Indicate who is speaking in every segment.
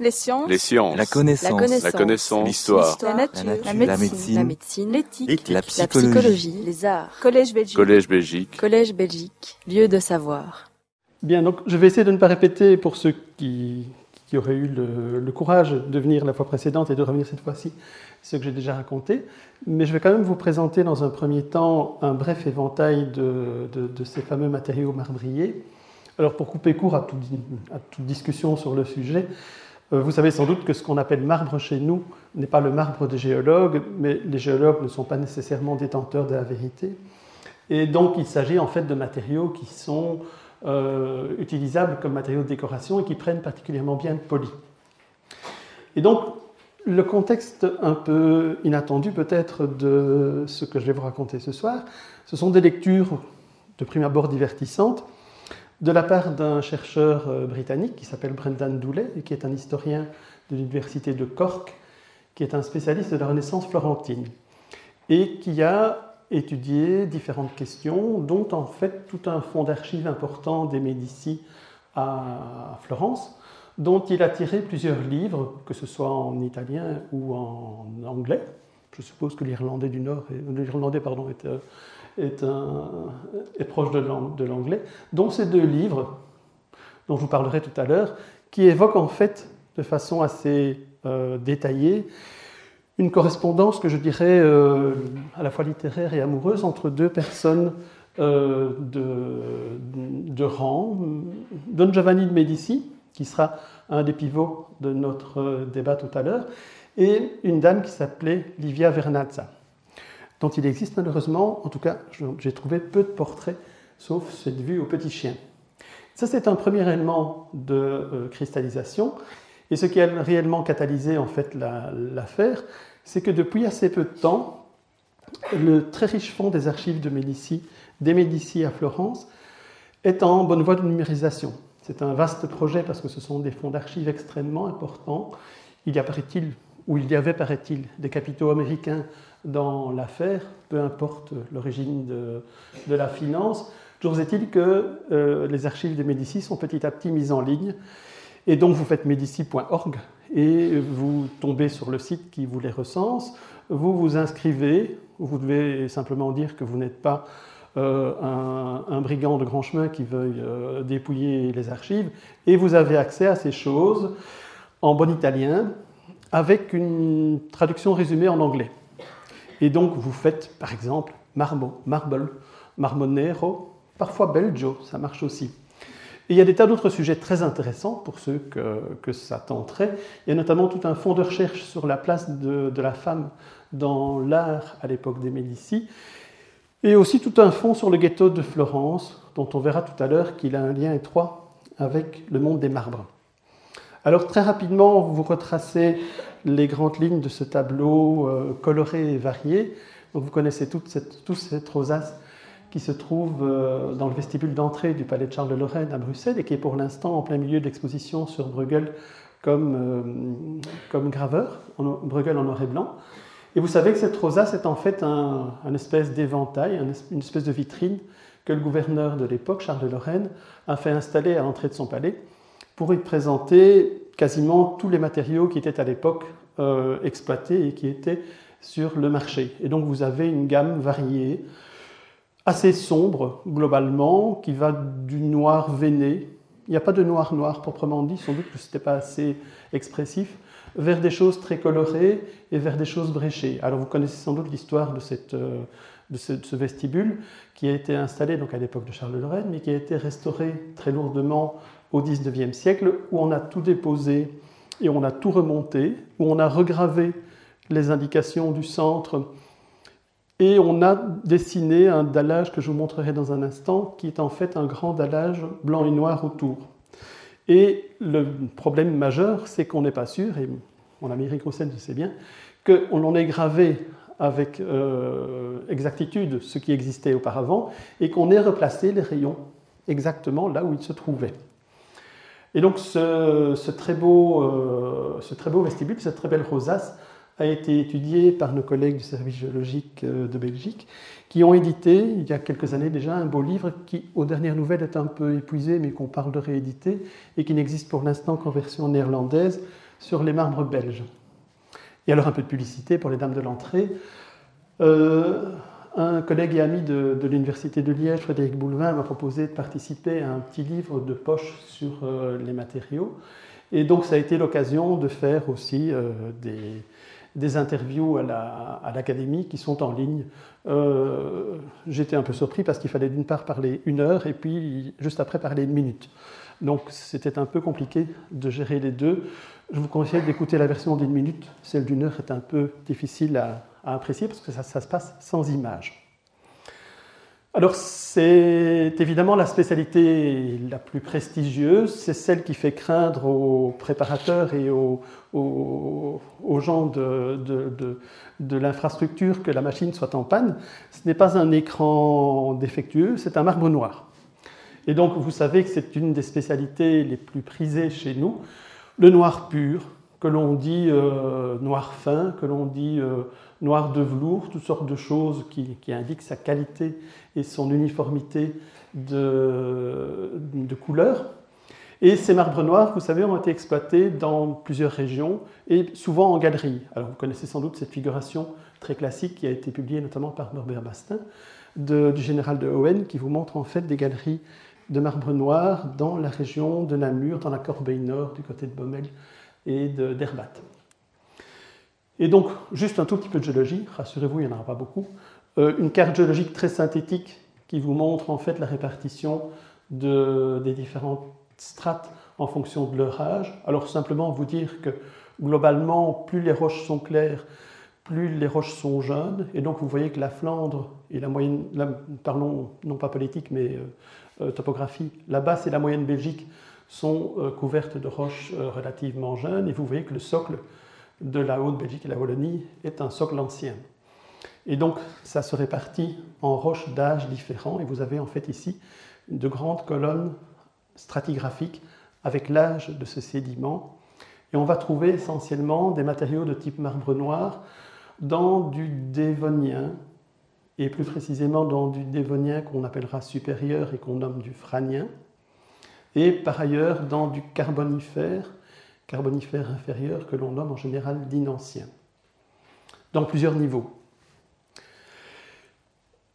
Speaker 1: Les sciences.
Speaker 2: Les sciences.
Speaker 3: La connaissance.
Speaker 1: La.
Speaker 2: La. L'histoire.
Speaker 1: La nature.
Speaker 3: La nature.
Speaker 1: La
Speaker 3: La
Speaker 1: médecine. La. L'éthique.
Speaker 3: La
Speaker 1: La
Speaker 3: psychologie.
Speaker 1: Les arts. Collège Belgique.
Speaker 2: Collège Belgique.
Speaker 1: Collège Belgique. Lieu de savoir.
Speaker 4: Bien, donc je vais essayer de ne pas répéter pour ceux qui, qui auraient eu le, le courage de venir la fois précédente et de revenir cette fois-ci ce que j'ai déjà raconté, mais je vais quand même vous présenter dans un premier temps un bref éventail de, de- de ces fameux matériaux marbriers. Alors pour couper court à, tout- à toute discussion sur le sujet, euh, vous savez sans doute que ce qu'on appelle marbre chez nous n'est pas le marbre des géologues, mais les géologues ne sont pas nécessairement détenteurs de la vérité. Et donc il s'agit en fait de matériaux qui sont euh, utilisables comme matériaux de décoration et qui prennent particulièrement bien le poli. Et donc, le contexte un peu inattendu peut-être de ce que je vais vous raconter ce soir, ce sont des lectures de prime abord divertissantes de la part d'un chercheur euh, britannique qui s'appelle Brendan Dooley qui est un historien de l'université de Cork, qui est un spécialiste de la Renaissance florentine et qui a étudié différentes questions, dont en fait tout un fonds d'archives important des Médicis à Florence, dont il a tiré plusieurs livres, que ce soit en italien ou en anglais. Je suppose que l'irlandais du Nord, l'irlandais pardon, est, euh, est, un- proche de l'ang- de l'anglais, dont ces deux livres, dont je vous parlerai tout à l'heure, qui évoquent en fait de façon assez euh, détaillée une correspondance que je dirais euh, à la fois littéraire et amoureuse entre deux personnes euh, de, de rang. Don Giovanni de Medici, qui sera un des pivots de notre débat tout à l'heure, et une dame qui s'appelait Livia Vernazza, dont il existe malheureusement, en tout cas j'ai trouvé peu de portraits, sauf cette vue au petit chien. Ça, c'est un premier élément de euh, cristallisation. Et ce qui a réellement catalysé en fait la- l'affaire, c'est que depuis assez peu de temps, le très riche fonds des archives de Médicis, des Médicis à Florence, est en bonne voie de numérisation. C'est un vaste projet parce que ce sont des fonds d'archives extrêmement importants. Il y il y avait, paraît-il, des capitaux américains dans l'affaire, peu importe l'origine de, la finance. Toujours est-il que euh, les archives de Médicis sont petit à petit mises en ligne. Et donc vous faites médici.org et vous tombez sur le site qui vous les recense. Vous vous inscrivez, vous devez simplement dire que vous n'êtes pas euh, un, un brigand de grand chemin qui veuille euh, dépouiller les archives, et vous avez accès à ces choses en bon italien avec une traduction résumée en anglais. Et donc vous faites par exemple marmo, marble, marmonero, parfois belgio, ça marche aussi. Et il y a des tas d'autres sujets très intéressants pour ceux que, ça tenterait. Il y a notamment tout un fonds de recherche sur la place de, de la femme dans l'art à l'époque des Médicis, et aussi tout un fonds sur le ghetto de Florence, dont on verra tout à l'heure qu'il a un lien étroit avec le monde des marbres. Alors très rapidement, vous retracez les grandes lignes de ce tableau euh, coloré et varié. Donc, vous connaissez toute cette, cette rosace qui se trouve euh, dans le vestibule d'entrée du palais de Charles de Lorraine à Bruxelles et qui est pour l'instant en plein milieu de l'exposition sur Bruegel comme, euh, comme graveur, en, Bruegel en noir et blanc. Et vous savez que cette rosace est en fait un, espèce d'éventail, une espèce de vitrine que le gouverneur de l'époque, Charles de Lorraine, a fait installer à l'entrée de son palais pour y présenter quasiment tous les matériaux qui étaient à l'époque euh, exploités et qui étaient sur le marché. Et donc vous avez une gamme variée, assez sombre globalement, qui va du noir veiné, il n'y a pas de noir noir proprement dit, sans doute que ce n'était pas assez expressif, vers des choses très colorées et vers des choses bréchées. Alors vous connaissez sans doute l'histoire de, euh, ce vestibule qui a été installé donc à l'époque de Charles de Lorraine, mais qui a été restauré très lourdement au XIXe siècle, où on a tout déposé et on a tout remonté, où on a regravé les indications du centre et on a dessiné un dallage que je vous montrerai dans un instant, qui est en fait un grand dallage blanc et noir autour. Et le problème majeur, c'est qu'on n'est pas sûr, et mon ami Eric Roussel le sait bien, qu'on en ait gravé avec euh, exactitude ce qui existait auparavant et qu'on ait replacé les rayons exactement là où ils se trouvaient. Et donc ce, très, beau, euh, ce très beau vestibule, cette très belle rosace, a été étudié par nos collègues du service géologique euh, de Belgique, qui ont édité, il y a quelques années déjà, un beau livre qui, aux dernières nouvelles, est un peu épuisé, mais qu'on parle de rééditer, et qui n'existe pour l'instant qu'en version néerlandaise, sur les marbres belges. Et alors un peu de publicité pour les dames de l'entrée. Euh, un collègue et ami de, l'Université de Liège, Frédéric Boulevin, m'a proposé de participer à un petit livre de poche sur euh, les matériaux. Et donc ça a été l'occasion de faire aussi euh, des, interviews à l'Académie qui sont en ligne. J'étais un peu surpris parce qu'il fallait d'une part parler une heure et puis juste après parler une minute. Donc c'était un peu compliqué de gérer les deux. Je vous conseille d'écouter la version d'une minute. Celle d'une heure est un peu difficile à, apprécier parce que ça, se passe sans image. Alors c'est évidemment la spécialité la plus prestigieuse, c'est celle qui fait craindre aux préparateurs et aux, gens de, de l'infrastructure que la machine soit en panne. Ce n'est pas un écran défectueux, c'est un marbre noir. Et donc, vous savez que c'est une des spécialités les plus prisées chez nous. Le noir pur, que l'on dit euh, noir fin, que l'on dit euh, noir de velours, toutes sortes de choses qui, indiquent sa qualité et son uniformité de, couleur. Et ces marbres noirs, vous savez, ont été exploités dans plusieurs régions et souvent en galerie. Alors vous connaissez sans doute cette figuration très classique qui a été publiée notamment par Norbert Bastin du général de Owen qui vous montre en fait des galeries de marbre noir dans la région de Namur, dans la Corbeille Nord, du côté de Bommel et d'Herbat. Et donc, juste un tout petit peu de géologie, rassurez-vous, il n'y en aura pas beaucoup. Euh, une carte géologique très synthétique qui vous montre en fait la répartition des différentes strates en fonction de leur âge. Alors, simplement vous dire que globalement, plus les roches sont claires, plus les roches sont jeunes. Et donc, vous voyez que la Flandre et la moyenne, parlons non pas politique, mais euh, euh, topographie, la basse et la moyenne Belgique sont couvertes de roches relativement jeunes et vous voyez que le socle de la Haute-Belgique et la Wallonie est un socle ancien. Et donc ça se répartit en roches d'âge différents et vous avez en fait ici de grandes colonnes stratigraphiques avec l'âge de ce sédiment. Et on va trouver essentiellement des matériaux de type marbre noir dans du dévonien, et plus précisément dans du dévonien qu'on appellera supérieur et qu'on nomme du franien, et par ailleurs dans du carbonifère, carbonifère inférieur que l'on nomme en général d'inancien, dans plusieurs niveaux.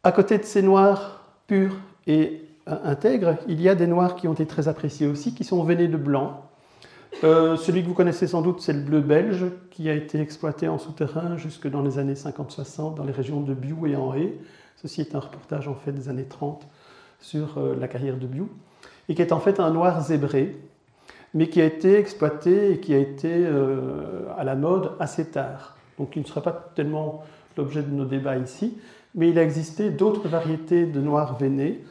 Speaker 4: À côté de ces noirs purs et intègres, il y a des noirs qui ont été très appréciés aussi, qui sont veinés de blanc, euh, celui que vous connaissez sans doute, c'est le bleu belge, qui a été exploité en souterrain jusque dans les années 50-60 dans les régions de Biou et en Haye. Ceci est un reportage en fait des années 30 sur euh, la carrière de Biou, et qui est en fait un noir zébré, mais qui a été exploité et qui a été euh, à la mode assez tard. Donc il ne sera pas tellement l'objet de nos débats ici, mais il a existé d'autres variétés de noirs veinés,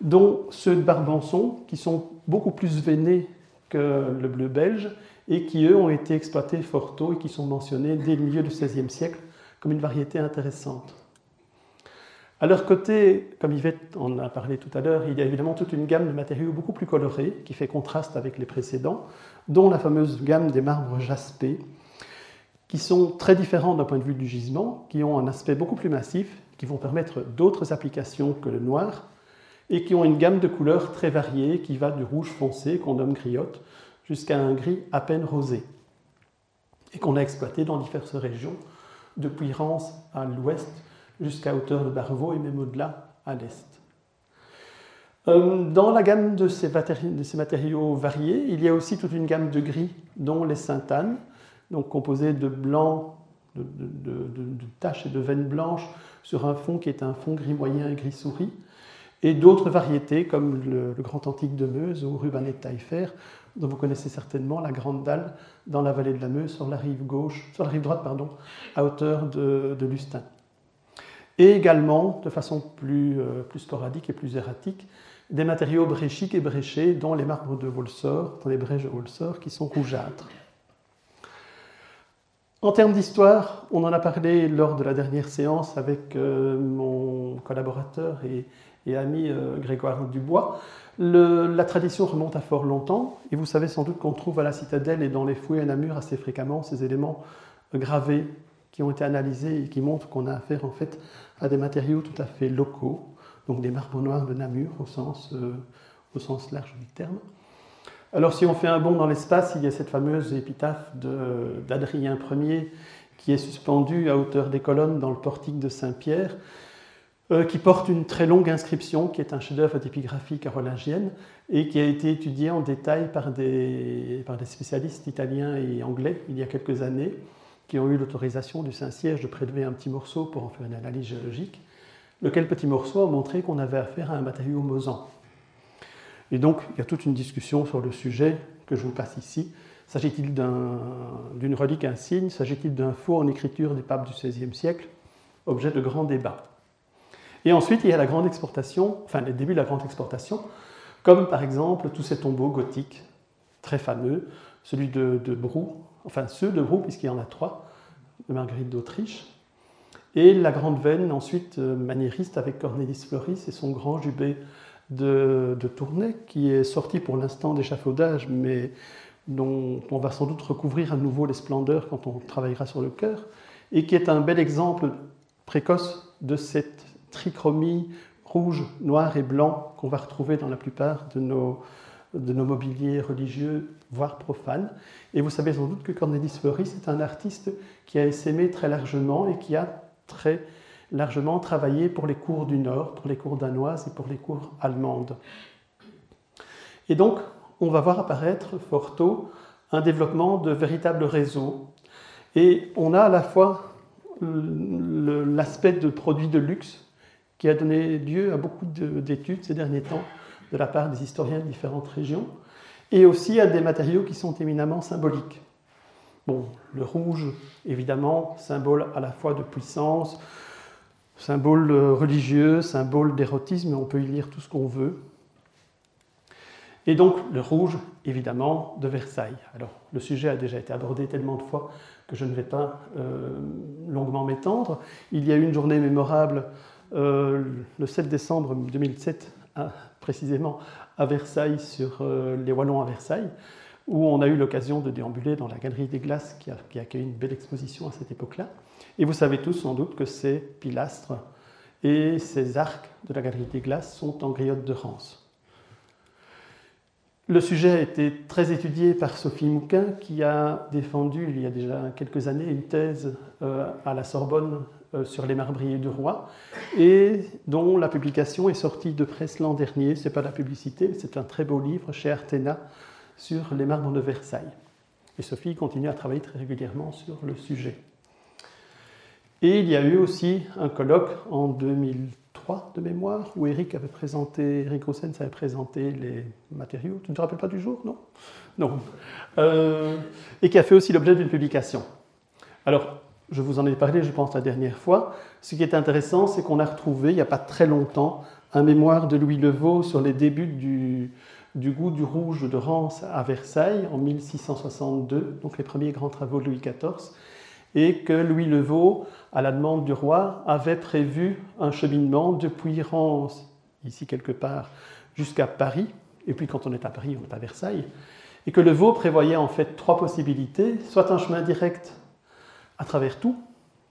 Speaker 4: dont ceux de Barbançon, qui sont beaucoup plus veinés que le bleu belge et qui, eux, ont été exploités fort tôt et qui sont mentionnés dès le milieu du XVIe siècle comme une variété intéressante. À leur côté, comme Yvette en a parlé tout à l'heure, il y a évidemment toute une gamme de matériaux beaucoup plus colorés qui fait contraste avec les précédents, dont la fameuse gamme des marbres jaspés, qui sont très différents d'un point de vue du gisement, qui ont un aspect beaucoup plus massif, qui vont permettre d'autres applications que le noir, et qui ont une gamme de couleurs très variée qui va du rouge foncé, qu'on nomme griotte, jusqu'à un gris à peine rosé, et qu'on a exploité dans diverses régions, depuis Rance à l'ouest jusqu'à hauteur de Barvaux et même au-delà à l'est. Euh, dans la gamme de ces, matériaux, variés, il y a aussi toute une gamme de gris, dont les syntanes, donc composés de blanc, de, taches et de veines blanches sur un fond qui est un fond gris moyen et gris souris, et d'autres variétés comme le, Grand Antique de Meuse ou Rubanet de Taillefer, dont vous connaissez certainement la Grande Dalle dans la vallée de la Meuse, sur la rive gauche, sur la rive droite, pardon, à hauteur de Lustin. Et également, de façon plus, euh, plus, sporadique et plus erratique, des matériaux bréchiques et bréchés, dont les marbres de Volsor, dans les brèches de Volsor, qui sont rougeâtres. En termes d'histoire, on en a parlé lors de la dernière séance avec euh, mon collaborateur et, ami euh, Grégoire Dubois. la tradition remonte à fort longtemps, et vous savez sans doute qu'on trouve à la citadelle et dans les fouilles à Namur assez fréquemment ces éléments gravés qui ont été analysés et qui montrent qu'on a affaire en fait à des matériaux tout à fait locaux, donc des marbres noirs de Namur au sens, euh, au sens large du terme. Alors si on fait un bond dans l'espace, il y a cette fameuse épitaphe d'Adrien Ier qui est suspendue à hauteur des colonnes dans le portique de Saint-Pierre, euh, qui porte une très longue inscription, qui est un chef-d'œuvre d'épigraphie carolingienne, et qui a été étudié en détail par des spécialistes italiens et anglais il y a quelques années, qui ont eu l'autorisation du Saint-Siège de prélever un petit morceau pour en faire une analyse géologique, lequel petit morceau a montré qu'on avait affaire à un matériau mosant. Et donc, il y a toute une discussion sur le sujet que je vous passe ici. S'agit-il d'une relique insigne? S'agit-il d'un faux en écriture des papes du XVIe siècle? Objet de grands débats. Et ensuite, il y a la grande exportation, enfin les débuts de la grande exportation, comme par exemple tous ces tombeaux gothiques très fameux, celui de, de Brou, enfin ceux de Brou, puisqu'il y en a trois, de Marguerite d'Autriche, et la grande veine ensuite euh, maniériste avec Cornelis Floris et son grand jubé de, Tournai, qui est sorti pour l'instant d'échafaudage, mais dont on va sans doute recouvrir à nouveau les splendeurs quand on travaillera sur le cœur, et qui est un bel exemple précoce de cette trichromie rouge, noir et blanc qu'on va retrouver dans la plupart de nos, de nos mobiliers religieux, voire profanes. Et vous savez sans doute que Cornelis Floris est un artiste qui a essaimé très largement et qui a très largement travaillé pour les cours du Nord, pour les cours danoises et pour les cours allemandes. Et donc, on va voir apparaître fort tôt un développement de véritables réseaux. Et on a à la fois l'aspect de produits de luxe qui a donné lieu à beaucoup d'études ces derniers temps de la part des historiens de différentes régions, et aussi à des matériaux qui sont éminemment symboliques. Bon, le rouge, évidemment, symbole à la fois de puissance, symbole euh, religieux, symbole d'érotisme, on peut y lire tout ce qu'on veut. Et donc le rouge, évidemment, de Versailles. Alors le sujet a déjà été abordé tellement de fois que je ne vais pas euh, longuement m'étendre. Il y a eu une journée mémorable euh, le 7 décembre 2007, précisément à Versailles, sur les Wallons à Versailles, où on a eu l'occasion de déambuler dans la Galerie des Glaces qui, a, qui accueille une belle exposition à cette époque-là. Et vous savez tous sans doute que ces pilastres et ces arcs de la galerie des glaces sont en griotte de Rance. Le sujet a été très étudié par Sophie Mouquin, qui a défendu il y a déjà quelques années une thèse euh, à la Sorbonne euh, sur les marbriers du roi, et dont la publication est sortie de presse l'an dernier. Ce n'est pas la publicité, c'est un très beau livre chez Artena sur les marbres de Versailles. Et Sophie continue à travailler très régulièrement sur le sujet. Et il y a eu aussi un colloque en 2003 de mémoire où Eric avait présenté, Eric Rossens avait présenté les matériaux. Tu ne te rappelles pas du jour, non? Non. Euh, et qui a fait aussi l'objet d'une publication. Alors, je vous en ai parlé, je pense, la dernière fois. Ce qui est intéressant, c'est qu'on a retrouvé, il n'y a pas très longtemps, un mémoire de Louis Levaux sur les débuts du, du goût du rouge de Rance à Versailles en 1662, donc les premiers grands travaux de Louis XIV et que Louis Levaux, à la demande du roi, avait prévu un cheminement depuis Rance, ici quelque part, jusqu'à Paris, et puis quand on est à Paris, on est à Versailles, et que Levaux prévoyait en fait trois possibilités, soit un chemin direct à travers tout,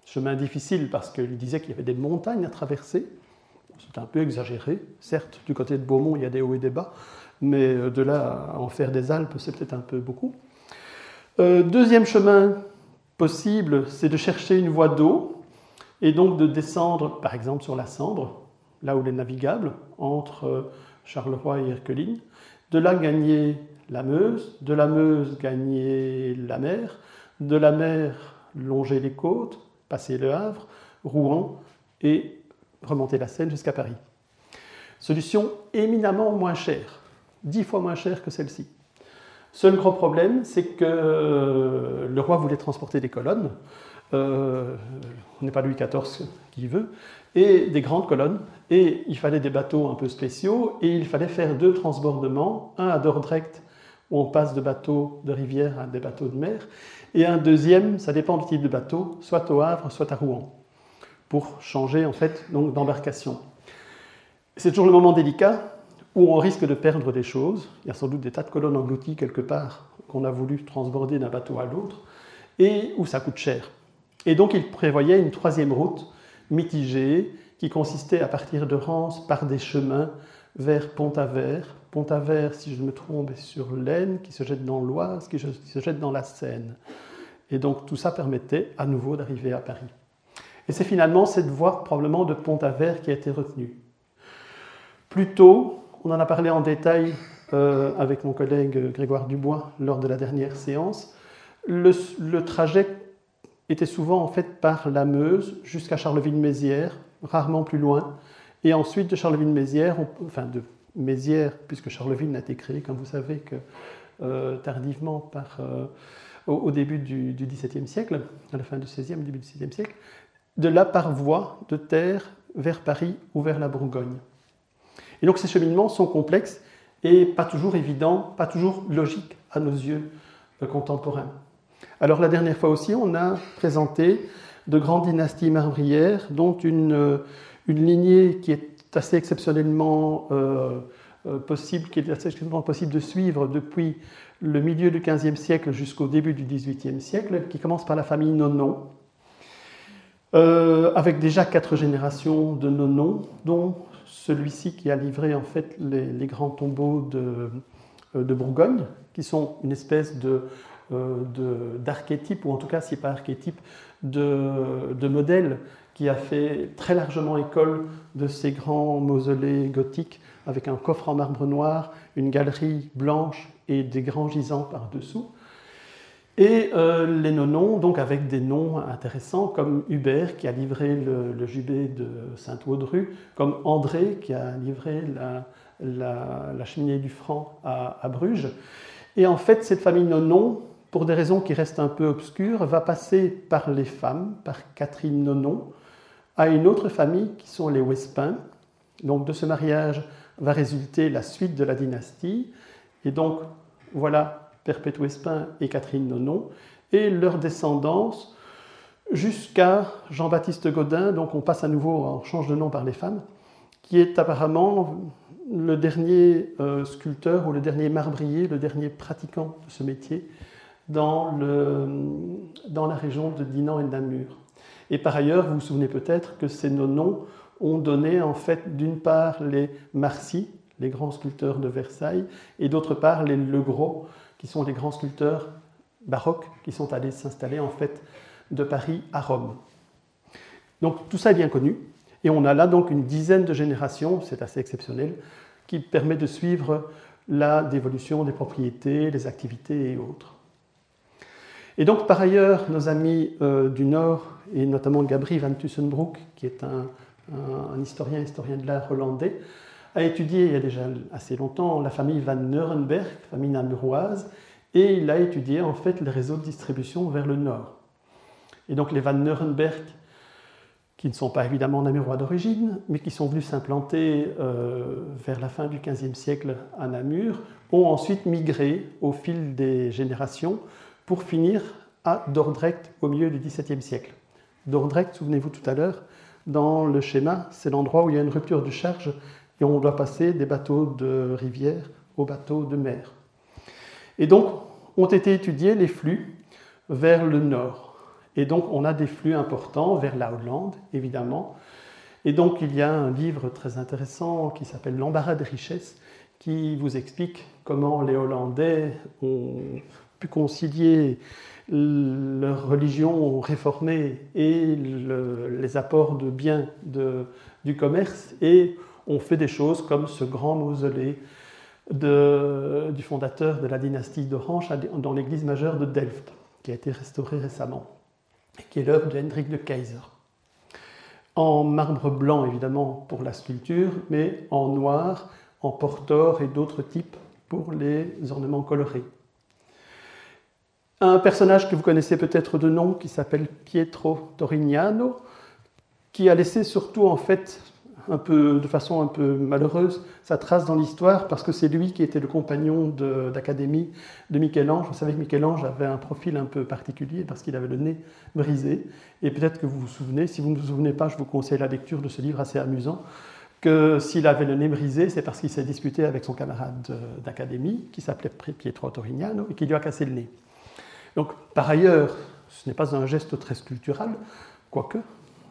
Speaker 4: chemin difficile parce qu'il disait qu'il y avait des montagnes à traverser, c'est un peu exagéré, certes, du côté de Beaumont, il y a des hauts et des bas, mais de là à en faire des Alpes, c'est peut-être un peu beaucoup. Euh, deuxième chemin possible, c'est de chercher une voie d'eau et donc de descendre, par exemple, sur la Sambre, là où elle est navigable, entre euh, Charleroi et Erqueline, de là gagner la Meuse, de la Meuse gagner la mer, de la mer longer les côtes, passer le Havre, Rouen et remonter la Seine jusqu'à Paris. Solution éminemment moins chère, dix fois moins chère que celle-ci. Seul gros problème, c'est que euh, le roi voulait transporter des colonnes. Euh, on n'est pas Louis XIV qui veut, et des grandes colonnes, et il fallait des bateaux un peu spéciaux, et il fallait faire deux transbordements, un à Dordrecht, où on passe de bateaux de rivière à des bateaux de mer, et un deuxième, ça dépend du type de bateau, soit au Havre, soit à Rouen, pour changer en fait d'embarcation. C'est toujours le moment délicat, où on risque de perdre des choses. Il y a sans doute des tas de colonnes englouties quelque part qu'on a voulu transborder d'un bateau à l'autre, et où ça coûte cher. Et donc il prévoyait une troisième route mitigée qui consistait à partir de Rance par des chemins vers Pont-Aver. Pont-Aver, si je me trompe, est sur l'Aisne, qui se jette dans l'Oise, qui se jette dans la Seine. Et donc tout ça permettait à nouveau d'arriver à Paris. Et c'est finalement cette voie probablement de Pont-Aver qui a été retenue. Plus tôt, on en a parlé en détail euh, avec mon collègue Grégoire Dubois lors de la dernière séance, le, trajet était souvent en fait par la Meuse jusqu'à Charleville-Mézières, rarement plus loin, et ensuite de Charleville-Mézières, enfin de Mézières, puisque Charleville n'a été créé, comme vous savez, que euh, tardivement par, euh, au, début du, XVIIe siècle, à la fin du XVIe, début du XVIIe siècle, de là par voie de terre vers Paris ou vers la Bourgogne. Et donc ces cheminements sont complexes et pas toujours évidents, pas toujours logiques à nos yeux euh, contemporains. Alors la dernière fois aussi, on a présenté de grandes dynasties marbrières, dont une, une lignée qui est assez exceptionnellement euh, possible, qui est assez exceptionnellement possible de suivre depuis le milieu du XVe siècle jusqu'au début du XVIIIe siècle, qui commence par la famille Nonon, avec déjà quatre générations de Nonon, dont celui-ci qui a livré en fait les, grands tombeaux de, de, Bourgogne, qui sont une espèce de, euh, d'archétype, ou en tout cas, si pas archétype, de, de modèle qui a fait très largement école de ces grands mausolées gothiques avec un coffre en marbre noir, une galerie blanche et des grands gisants par-dessous. Et euh, les noms, donc avec des noms intéressants comme Hubert qui a livré le, jubé de Saint-Audru, comme André qui a livré la, cheminée du Franc à, Bruges. Et en fait, cette famille Nonon, pour des raisons qui restent un peu obscures, va passer par les femmes, par Catherine Nonon, à une autre famille qui sont les Wespins. Donc de ce mariage va résulter la suite de la dynastie. Et donc voilà Perpète Wespin et Catherine Nonon, et leur descendance jusqu'à Jean-Baptiste Godin, donc on passe à nouveau, on change de nom par les femmes, qui est apparemment le dernier euh, sculpteur ou le dernier marbrier, le dernier pratiquant de ce métier dans, dans la région de Dinan et de Namur. Et par ailleurs, vous vous souvenez peut-être que ces noms ont donné en fait d'une part les Marcy, les grands sculpteurs de Versailles, et d'autre part les Legros, qui sont les grands sculpteurs baroques qui sont allés s'installer en fait de Paris à Rome. Donc tout ça est bien connu, et on a là donc une dizaine de générations, c'est assez exceptionnel, qui permet de suivre la dévolution des propriétés, les activités et autres. Et donc par ailleurs, nos amis euh, du Nord, et notamment Gabri van Tussenbroek, qui est un, historien, historien de l'art hollandais, a étudié il y a déjà assez longtemps la famille Van Neurenberg, famille namuroise, et il a étudié en fait les réseaux de distribution vers le nord. Et donc les Van Neurenberg, qui ne sont pas évidemment namurois d'origine, mais qui sont venus s'implanter euh, vers la fin du XVe siècle à Namur, ont ensuite migré au fil des générations pour finir à Dordrecht au milieu du XVIIe siècle. Dordrecht, souvenez-vous tout à l'heure, dans le schéma, c'est l'endroit où il y a une rupture de charge et on doit passer des bateaux de rivière aux bateaux de mer. Et donc, ont été étudiés les flux vers le nord. Et donc, on a des flux importants vers la Hollande, évidemment. Et donc, il y a un livre très intéressant qui s'appelle L'embarras des richesses, qui vous explique comment les Hollandais ont pu concilier leur religion réformée et les apports de biens du commerce et on fait des choses comme ce grand mausolée du fondateur de la dynastie d'Orange dans l'église majeure de Delft, qui a été restaurée récemment, qui est l'œuvre de Hendrik de Keyser. En marbre blanc, évidemment, pour la sculpture, mais en noir, en portor et d'autres types pour les ornements colorés. Un personnage que vous connaissez peut-être de nom, qui s'appelle Pietro Torignano, qui a laissé surtout en fait un peu, de façon un peu malheureuse sa trace dans l'histoire parce que c'est lui qui était le compagnon d'académie de, Michel-Ange. Vous savez que Michel-Ange avait un profil un peu particulier parce qu'il avait le nez brisé. Et peut-être que vous vous souvenez, si vous ne vous souvenez pas, je vous conseille la lecture de ce livre assez amusant, que s'il avait le nez brisé, c'est parce qu'il s'est disputé avec son camarade d'académie qui s'appelait Pietro Torignano et qui lui a cassé le nez. Donc, par ailleurs, ce n'est pas un geste très sculptural, quoique,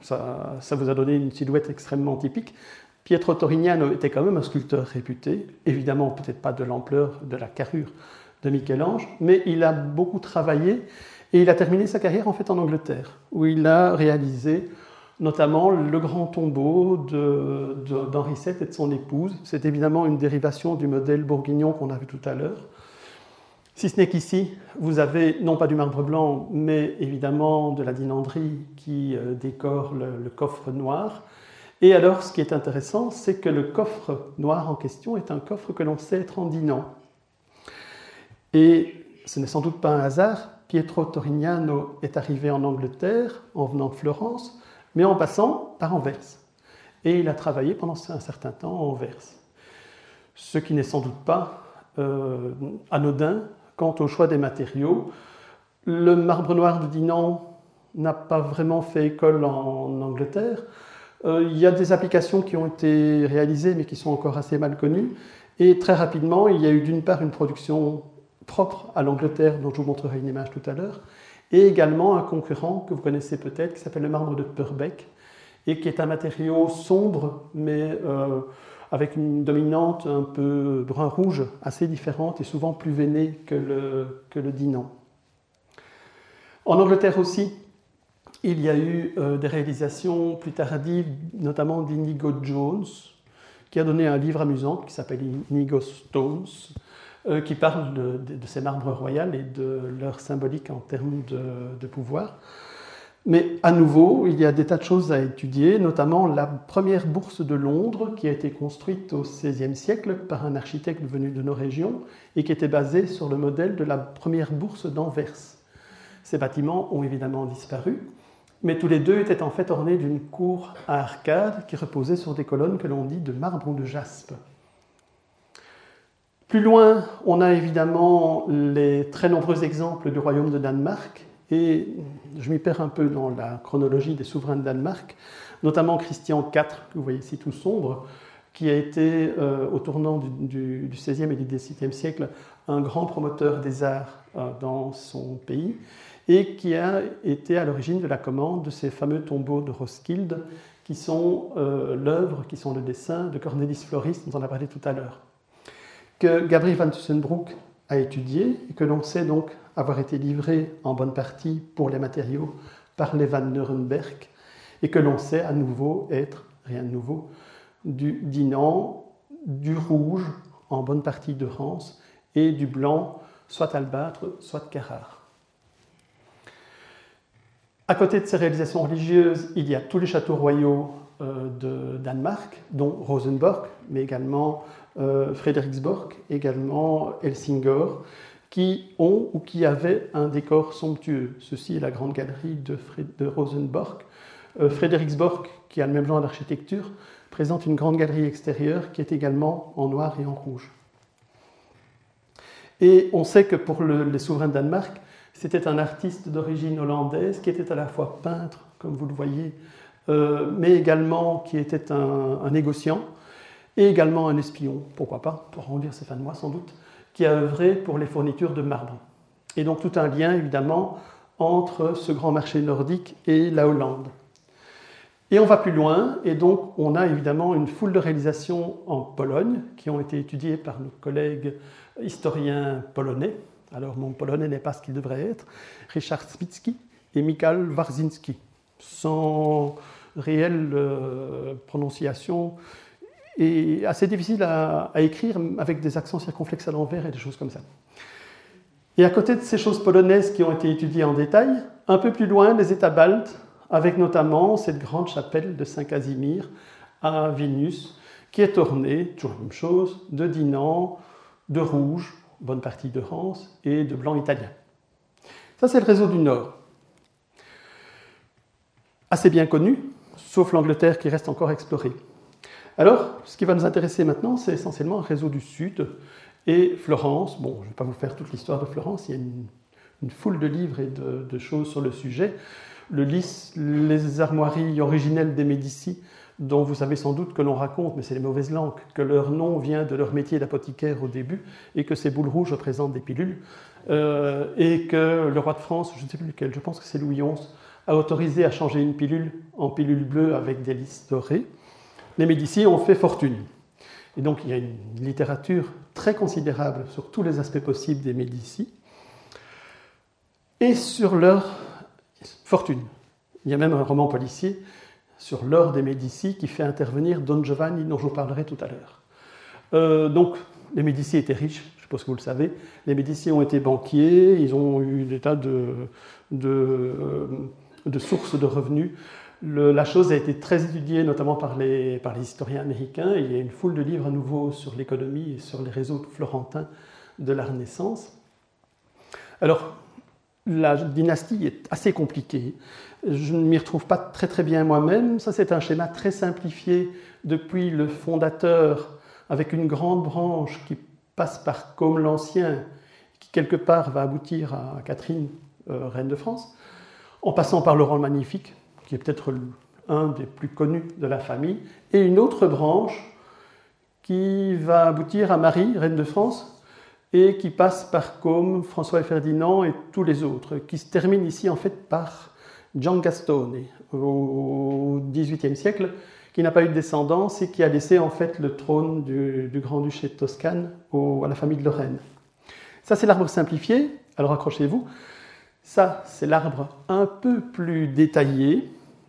Speaker 4: ça, vous a donné une silhouette extrêmement typique. Pietro Torignano était quand même un sculpteur réputé, évidemment peut-être pas de l'ampleur de la carrure de Michel-Ange, mais il a beaucoup travaillé et il a terminé sa carrière en fait en Angleterre, où il a réalisé notamment le grand tombeau d'Henri VII et de son épouse. C'est évidemment une dérivation du modèle bourguignon qu'on a vu tout à l'heure. Si ce n'est qu'ici, vous avez non pas du marbre blanc, mais évidemment de la dinanderie qui euh, décore le, coffre noir. Et alors, ce qui est intéressant, c'est que le coffre noir en question est un coffre que l'on sait être en dinan. Et ce n'est sans doute pas un hasard, Pietro Torignano est arrivé en Angleterre en venant de Florence, mais en passant par Anvers. Et il a travaillé pendant un certain temps à Anvers. Ce qui n'est sans doute pas euh, anodin quant au choix des matériaux. Le marbre noir de Dinan n'a pas vraiment fait école en Angleterre. Euh, il y a des applications qui ont été réalisées mais qui sont encore assez mal connues. Et très rapidement, il y a eu d'une part une production propre à l'Angleterre, dont je vous montrerai une image tout à l'heure, et également un concurrent que vous connaissez peut-être, qui s'appelle le marbre de Purbeck, et qui est un matériau sombre, mais euh, avec une dominante un peu brun-rouge, assez différente et souvent plus veinée que le, que dinan. En Angleterre aussi, il y a eu euh, des réalisations plus tardives, notamment d'Inigo Jones, qui a donné un livre amusant qui s'appelle Inigo Stones, euh, qui parle de, ces marbres royaux et de leur symbolique en termes de, pouvoir. Mais à nouveau, il y a des tas de choses à étudier, notamment la première bourse de Londres qui a été construite au XVIe siècle par un architecte venu de nos régions et qui était basée sur le modèle de la première bourse d'Anvers. Ces bâtiments ont évidemment disparu, mais tous les deux étaient en fait ornés d'une cour à arcades qui reposait sur des colonnes que l'on dit de marbre ou de jaspe. Plus loin, on a évidemment les très nombreux exemples du royaume de Danemark, et je m'y perds un peu dans la chronologie des souverains de Danemark, notamment Christian IV, que vous voyez ici tout sombre, qui a été, euh, au tournant du, XVIe et du XVIIe siècle, un grand promoteur des arts euh, dans son pays, et qui a été à l'origine de la commande de ces fameux tombeaux de Roskilde, qui sont euh, l'œuvre, qui sont le dessin de Cornelis Floris, dont on a parlé tout à l'heure. Que Gabriel van Tussenbroek a étudié et que l'on sait donc avoir été livré en bonne partie pour les matériaux par les van Nuremberg et que l'on sait à nouveau être, rien de nouveau, du dinan, du rouge en bonne partie de Rance et du blanc, soit albâtre, soit Carrare. À côté de ces réalisations religieuses, il y a tous les châteaux royaux euh, de Danemark, dont Rosenborg, mais également Frederiksborg, également Helsingor, qui ont ou qui avaient un décor somptueux. Ceci est la grande galerie de, de Rosenborg. Euh, Frederiksborg, qui a le même genre d'architecture, présente une grande galerie extérieure qui est également en noir et en rouge. Et on sait que pour les souverains de Danemark, c'était un artiste d'origine hollandaise qui était à la fois peintre, comme vous le voyez, euh, mais également qui était un négociant, et également un espion, pourquoi pas, pour rendir ses fins de mois sans doute, qui a œuvré pour les fournitures de marbre. Et donc tout un lien évidemment entre ce grand marché nordique et la Hollande. Et on va plus loin, et donc on a évidemment une foule de réalisations en Pologne qui ont été étudiées par nos collègues historiens polonais. Alors mon polonais n'est pas ce qu'il devrait être, Richard Smicki et Mikhail Warzinski, sans réelle euh, prononciation et assez difficile à, écrire avec des accents circonflexes à l'envers et des choses comme ça. Et à côté de ces choses polonaises qui ont été étudiées en détail, un peu plus loin, les États baltes, avec notamment cette grande chapelle de Saint-Casimir à Vilnius, qui est ornée, toujours la même chose, de dinan, de rouge, bonne partie de rance, et de blanc italien. Ça, c'est le réseau du Nord. Assez bien connu, sauf l'Angleterre qui reste encore explorée. Alors, ce qui va nous intéresser maintenant, c'est essentiellement un réseau du Sud et Florence. Bon, je ne vais pas vous faire toute l'histoire de Florence, il y a une, foule de livres et de, choses sur le sujet. Le lys, les armoiries originelles des Médicis, dont vous savez sans doute que l'on raconte, mais c'est les mauvaises langues, que leur nom vient de leur métier d'apothicaire au début, et que ces boules rouges représentent des pilules, euh, et que le roi de France, je ne sais plus lequel, je pense que c'est Louis XI, a autorisé à changer une pilule en pilule bleue avec des lys dorées. Les Médicis ont fait fortune. Et donc il y a une littérature très considérable sur tous les aspects possibles des Médicis et sur leur fortune. Il y a même un roman policier sur l'or des Médicis qui fait intervenir Don Giovanni, dont je vous parlerai tout à l'heure. Euh, donc, les Médicis étaient riches, je suppose que vous le savez. Les Médicis ont été banquiers, ils ont eu des tas de, euh, de sources de revenus. La chose a été très étudiée, notamment par les, historiens américains. Il y a une foule de livres à nouveau sur l'économie et sur les réseaux florentins de la Renaissance. Alors, la dynastie est assez compliquée. Je ne m'y retrouve pas très très bien moi-même. Ça, c'est un schéma très simplifié depuis le fondateur, avec une grande branche qui passe par comme l'Ancien, qui quelque part va aboutir à Catherine, euh, reine de France, en passant par Laurent le Magnifique, qui est peut-être un des plus connus de la famille, et une autre branche qui va aboutir à Marie, reine de France, et qui passe par Côme, François et Ferdinand et tous les autres, qui se termine ici en fait par Gian Gastone au XVIIIe siècle, qui n'a pas eu de descendance et qui a laissé en fait le trône du, du Grand-Duché de Toscane à la famille de Lorraine. Ça c'est l'arbre simplifié, alors accrochez-vous. Ça c'est l'arbre un peu plus détaillé.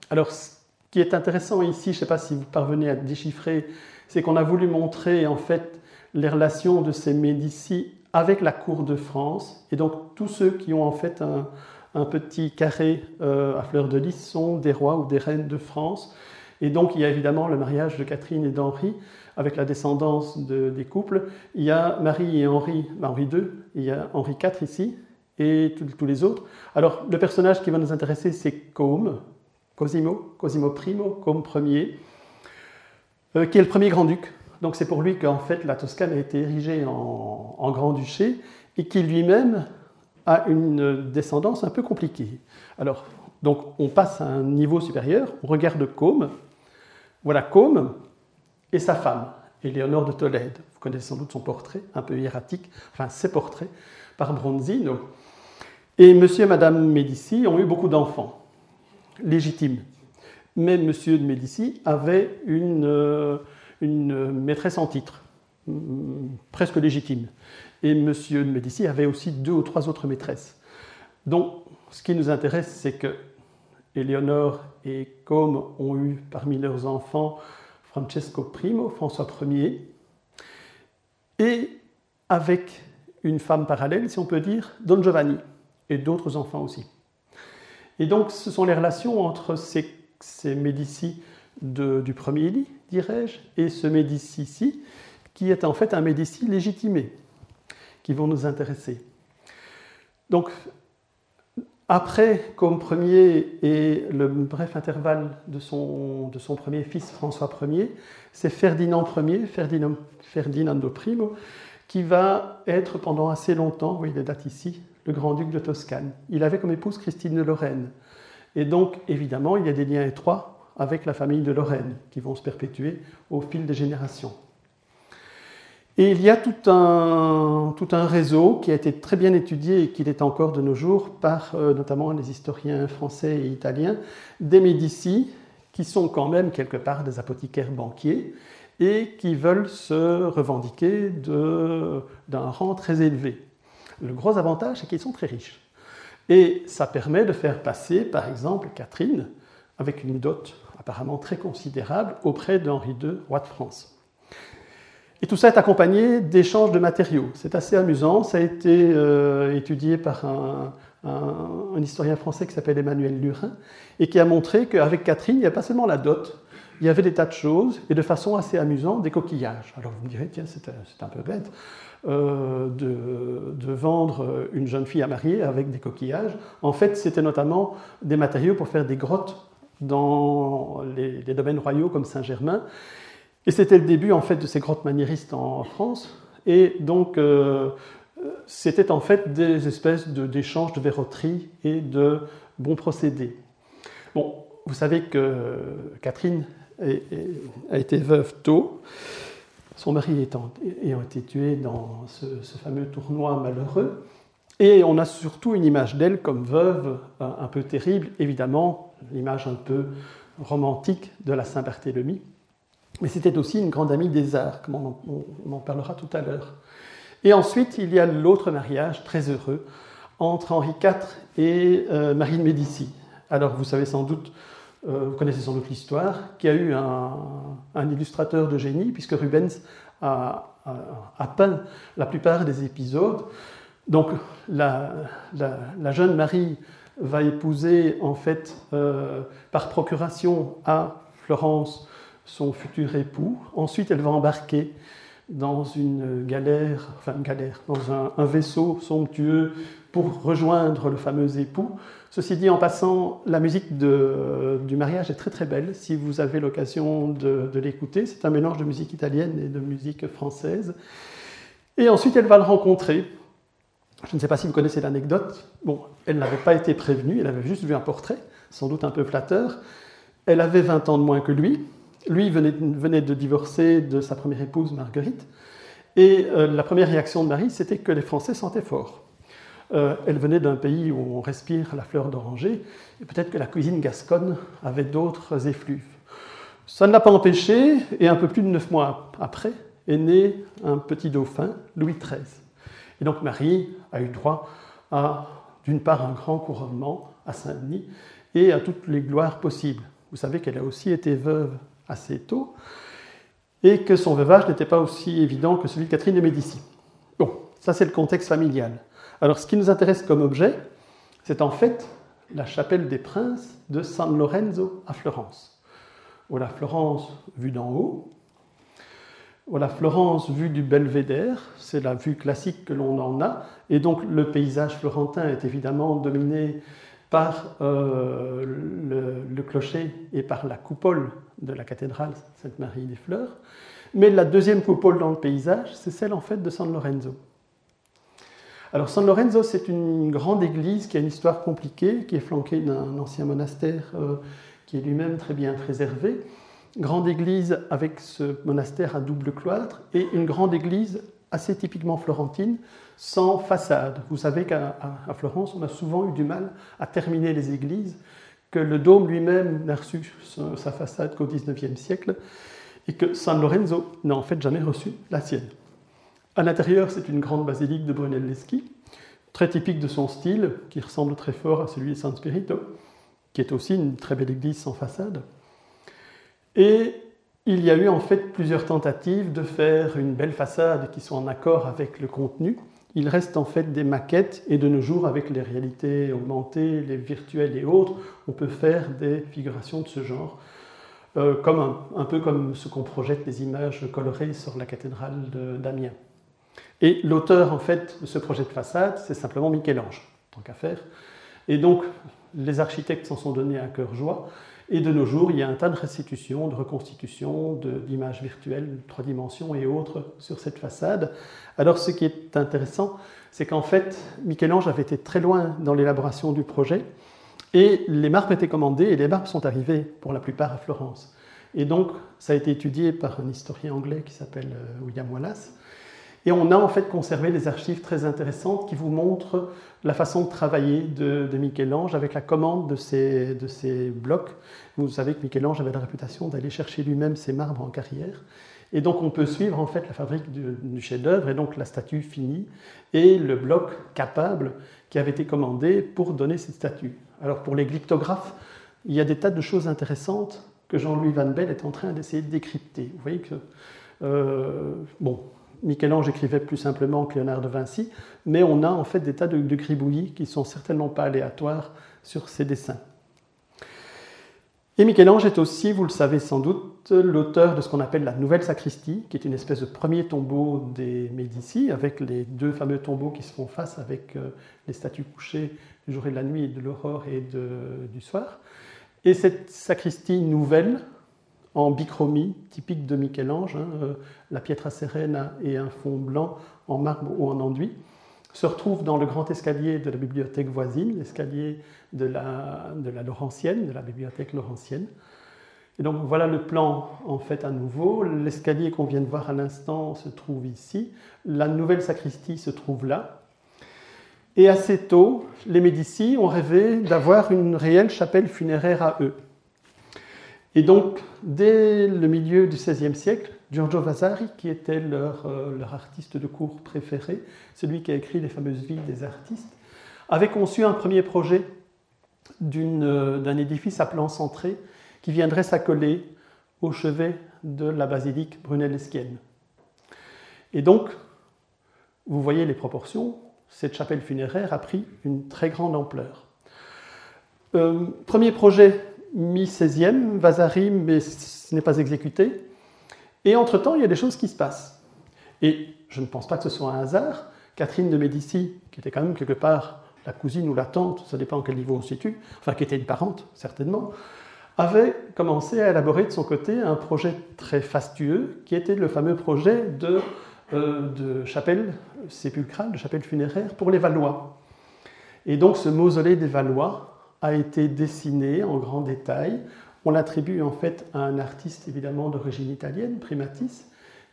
Speaker 4: Alors ce qui est intéressant ici, je ne sais pas si vous parvenez à déchiffrer, c'est qu'on a voulu montrer en fait les relations de ces Médicis avec la cour de France. Et donc tous ceux qui ont en fait un, petit carré euh, à fleur de lys sont des rois ou des reines de France. Et donc il y a évidemment le mariage de Catherine et d'Henri avec la descendance de, des couples. Il y a Marie et Henri, ben Henri II, il y a Henri IV ici, et tous les autres. Alors le personnage qui va nous intéresser, c'est Côme, Cosimo, Cosimo Primo, Côme Ier, euh, qui est le premier grand-duc donc c'est pour lui qu'en fait la Toscane a été érigée en, grand-duché et qui lui-même a une descendance un peu compliquée. Alors, donc on passe à un niveau supérieur, on regarde Côme. Voilà Côme et sa femme, Éléonore de Tolède. Vous connaissez sans doute son portrait, un peu hiératique, enfin ses portraits, par Bronzino. Et monsieur et madame Médicis ont eu beaucoup d'enfants, légitimes. Mais monsieur de Médicis avait une, euh, maîtresse en titre, presque légitime. Et M. de Médicis avait aussi deux ou trois autres maîtresses. Donc, ce qui nous intéresse, c'est que Éléonore et Côme ont eu parmi leurs enfants Francesco Primo, François Ier, et avec une femme parallèle, si on peut dire, Don Giovanni, et d'autres enfants aussi. Et donc, ce sont les relations entre ces, Médicis du premier lit, dirais-je, et ce Médicis-ci, qui est en fait un Médicis légitimé, qui vont nous intéresser. Donc, après, comme premier et le bref intervalle de son, premier fils François Ier, c'est Ferdinand Ier, Ferdinand, Ferdinando Primo, qui va être pendant assez longtemps, voyez les dates ici, le grand-duc de Toscane. Il avait comme épouse Christine de Lorraine. Et donc, évidemment, il y a des liens étroits avec la famille de Lorraine, qui vont se perpétuer au fil des générations. Et il y a tout un, réseau qui a été très bien étudié et qui l'est encore de nos jours par euh, notamment les historiens français et italiens, des Médicis, qui sont quand même quelque part des apothicaires banquiers et qui veulent se revendiquer d'un rang très élevé. Le gros avantage, c'est qu'ils sont très riches. Et ça permet de faire passer, par exemple, Catherine, avec une dot apparemment très considérable auprès d'Henri II, roi de France. Et tout ça est accompagné d'échanges de matériaux. C'est assez amusant. Ça a été euh, étudié par un, historien français qui s'appelle Emmanuel Lurin et qui a montré qu'avec Catherine, il n'y a pas seulement la dot, il y avait des tas de choses et de façon assez amusante des coquillages. Alors vous me direz, tiens, c'est un peu bête euh, de, vendre une jeune fille à marier avec des coquillages. En fait, c'était notamment des matériaux pour faire des grottes dans les, les domaines royaux comme Saint-Germain. Et c'était le début en fait de ces grottes maniéristes en France. Et donc euh, c'était en fait des espèces d'échanges de, de verroterie et de bons procédés. Bon, vous savez que Catherine a été veuve tôt, son mari ayant été tué dans ce, fameux tournoi malheureux. Et on a surtout une image d'elle comme veuve un peu terrible, évidemment, l'image un peu romantique de la Saint-Barthélemy. mais c'était aussi une grande amie des arts, comme on en, parlera tout à l'heure. Et ensuite, il y a l'autre mariage très heureux entre Henri IV et euh, Marie de Médicis. Alors, vous savez sans doute, euh, vous connaissez sans doute l'histoire, qu'il y a eu un, illustrateur de génie, puisque Rubens a, peint la plupart des épisodes. Donc, la, jeune Marie va épouser, en fait, euh, par procuration à Florence, son futur époux. Ensuite, elle va embarquer dans une galère, enfin une galère, dans un, vaisseau somptueux pour rejoindre le fameux époux. Ceci dit, en passant, la musique du mariage est très très belle. Si vous avez l'occasion de, l'écouter, c'est un mélange de musique italienne et de musique française. Et ensuite, elle va le rencontrer. Je ne sais pas si vous connaissez l'anecdote. Bon, elle n'avait pas été prévenue, elle avait juste vu un portrait, sans doute un peu flatteur. Elle avait 20 ans de moins que lui. Lui venait, de divorcer de sa première épouse, Marguerite, et euh, la première réaction de Marie, c'était que les Français sentaient fort. Euh, elle venait d'un pays où on respire la fleur d'oranger, et peut-être que la cuisine gasconne avait d'autres effluves. Ça ne l'a pas empêché, et un peu plus de neuf mois après, est né un petit dauphin, Louis XIII. Et donc Marie a eu droit à, d'une part, un grand couronnement à Saint-Denis, et à toutes les gloires possibles. Vous savez qu'elle a aussi été veuve assez tôt, et que son veuvage n'était pas aussi évident que celui de Catherine de Médicis. Ça c'est le contexte familial. Alors ce qui nous intéresse comme objet, c'est en fait la chapelle des princes de San Lorenzo à Florence. Voilà Florence vue d'en haut. Voilà Florence vue du belvédère, c'est la vue classique que l'on en a. Et donc le paysage florentin est évidemment dominé par euh, le, clocher et par la coupole de la cathédrale Sainte-Marie des Fleurs. Mais la deuxième coupole dans le paysage, c'est celle en fait de San Lorenzo. Alors San Lorenzo, c'est une grande église qui a une histoire compliquée, qui est flanquée d'un ancien monastère euh, qui est lui-même très bien préservé. Grande église avec ce monastère à double cloître et une grande église assez typiquement florentine, sans façade. Vous savez qu'à Florence, on a souvent eu du mal à terminer les églises, que le dôme lui-même n'a reçu sa façade qu'au XIXe siècle, et que San Lorenzo n'a en fait jamais reçu la sienne. À l'intérieur, c'est une grande basilique de Brunelleschi, très typique de son style, qui ressemble très fort à celui de San Spirito, qui est aussi une très belle église sans façade. Et il y a eu en fait plusieurs tentatives de faire une belle façade qui soit en accord avec le contenu. Il reste en fait des maquettes et de nos jours, avec les réalités augmentées, les virtuelles et autres, on peut faire des figurations de ce genre, euh, comme un, peu comme ce qu'on projette les images colorées sur la cathédrale d'Amiens. Et l'auteur en fait de ce projet de façade, c'est simplement Michel-Ange, tant qu'à faire. Et donc les architectes s'en sont donnés à cœur joie. Et de nos jours, il y a un tas de restitutions, de reconstitutions, d'images virtuelles, trois dimensions et autres sur cette façade. Alors ce qui est intéressant, c'est qu'en fait, Michel-Ange avait été très loin dans l'élaboration du projet, et les marbres étaient commandés, et les marbres sont arrivés pour la plupart à Florence. Et donc, ça a été étudié par un historien anglais qui s'appelle euh, William Wallace, et on a en fait conservé des archives très intéressantes qui vous montrent la façon de travailler de, Michel-Ange avec la commande de ces, de ces blocs. Vous savez que Michel-Ange avait la réputation d'aller chercher lui-même ses marbres en carrière. Et donc on peut suivre en fait la fabrique du, chef-d'œuvre et donc la statue finie et le bloc capable qui avait été commandé pour donner cette statue. Alors pour les glyptographes, il y a des tas de choses intéressantes que Jean-Louis Van Bell est en train d'essayer de décrypter. Vous voyez que, euh, bon, Michel-Ange écrivait plus simplement que Léonard de Vinci, mais on a en fait des tas de, gribouillis qui sont certainement pas aléatoires sur ses dessins. Et Michel-Ange est aussi, vous le savez sans doute, l'auteur de ce qu'on appelle la Nouvelle Sacristie, qui est une espèce de premier tombeau des Médicis, avec les deux fameux tombeaux qui se font face avec euh, les statues couchées du jour et de la nuit, de l'aurore et du soir. Et cette sacristie nouvelle, en bichromie, typique de Michel-Ange, hein, euh, la pietra serena et un fond blanc en marbre ou en enduit, se retrouve dans le grand escalier de la bibliothèque voisine, l'escalier de la, de la Laurentienne, de la bibliothèque Laurentienne. Et donc voilà le plan en fait à nouveau. L'escalier qu'on vient de voir à l'instant se trouve ici. La nouvelle sacristie se trouve là. Et assez tôt, les Médicis ont rêvé d'avoir une réelle chapelle funéraire à eux. Et donc, dès le milieu du XVIe siècle, Giorgio Vasari, qui était leur, euh, artiste de cour préféré, celui qui a écrit les fameuses vies des artistes, avait conçu un premier projet euh, d'un édifice à plan centré qui viendrait s'accoler au chevet de la basilique brunelleschienne. Et donc, vous voyez les proportions, cette chapelle funéraire a pris une très grande ampleur. Euh, premier projet mi-16e, Vasari, mais ce n'est pas exécuté. Et entre-temps, il y a des choses qui se passent. Et je ne pense pas que ce soit un hasard. Catherine de Médicis, qui était quand même quelque part la cousine ou la tante, ça dépend à quel niveau on se situe, enfin qui était une parente, certainement, avait commencé à élaborer de son côté un projet très fastueux, qui était le fameux projet de, euh, de chapelle sépulcrale, de chapelle funéraire pour les Valois. Et donc ce mausolée des Valois a été dessiné en grand détail. On l'attribue en fait à un artiste évidemment d'origine italienne, Primatis,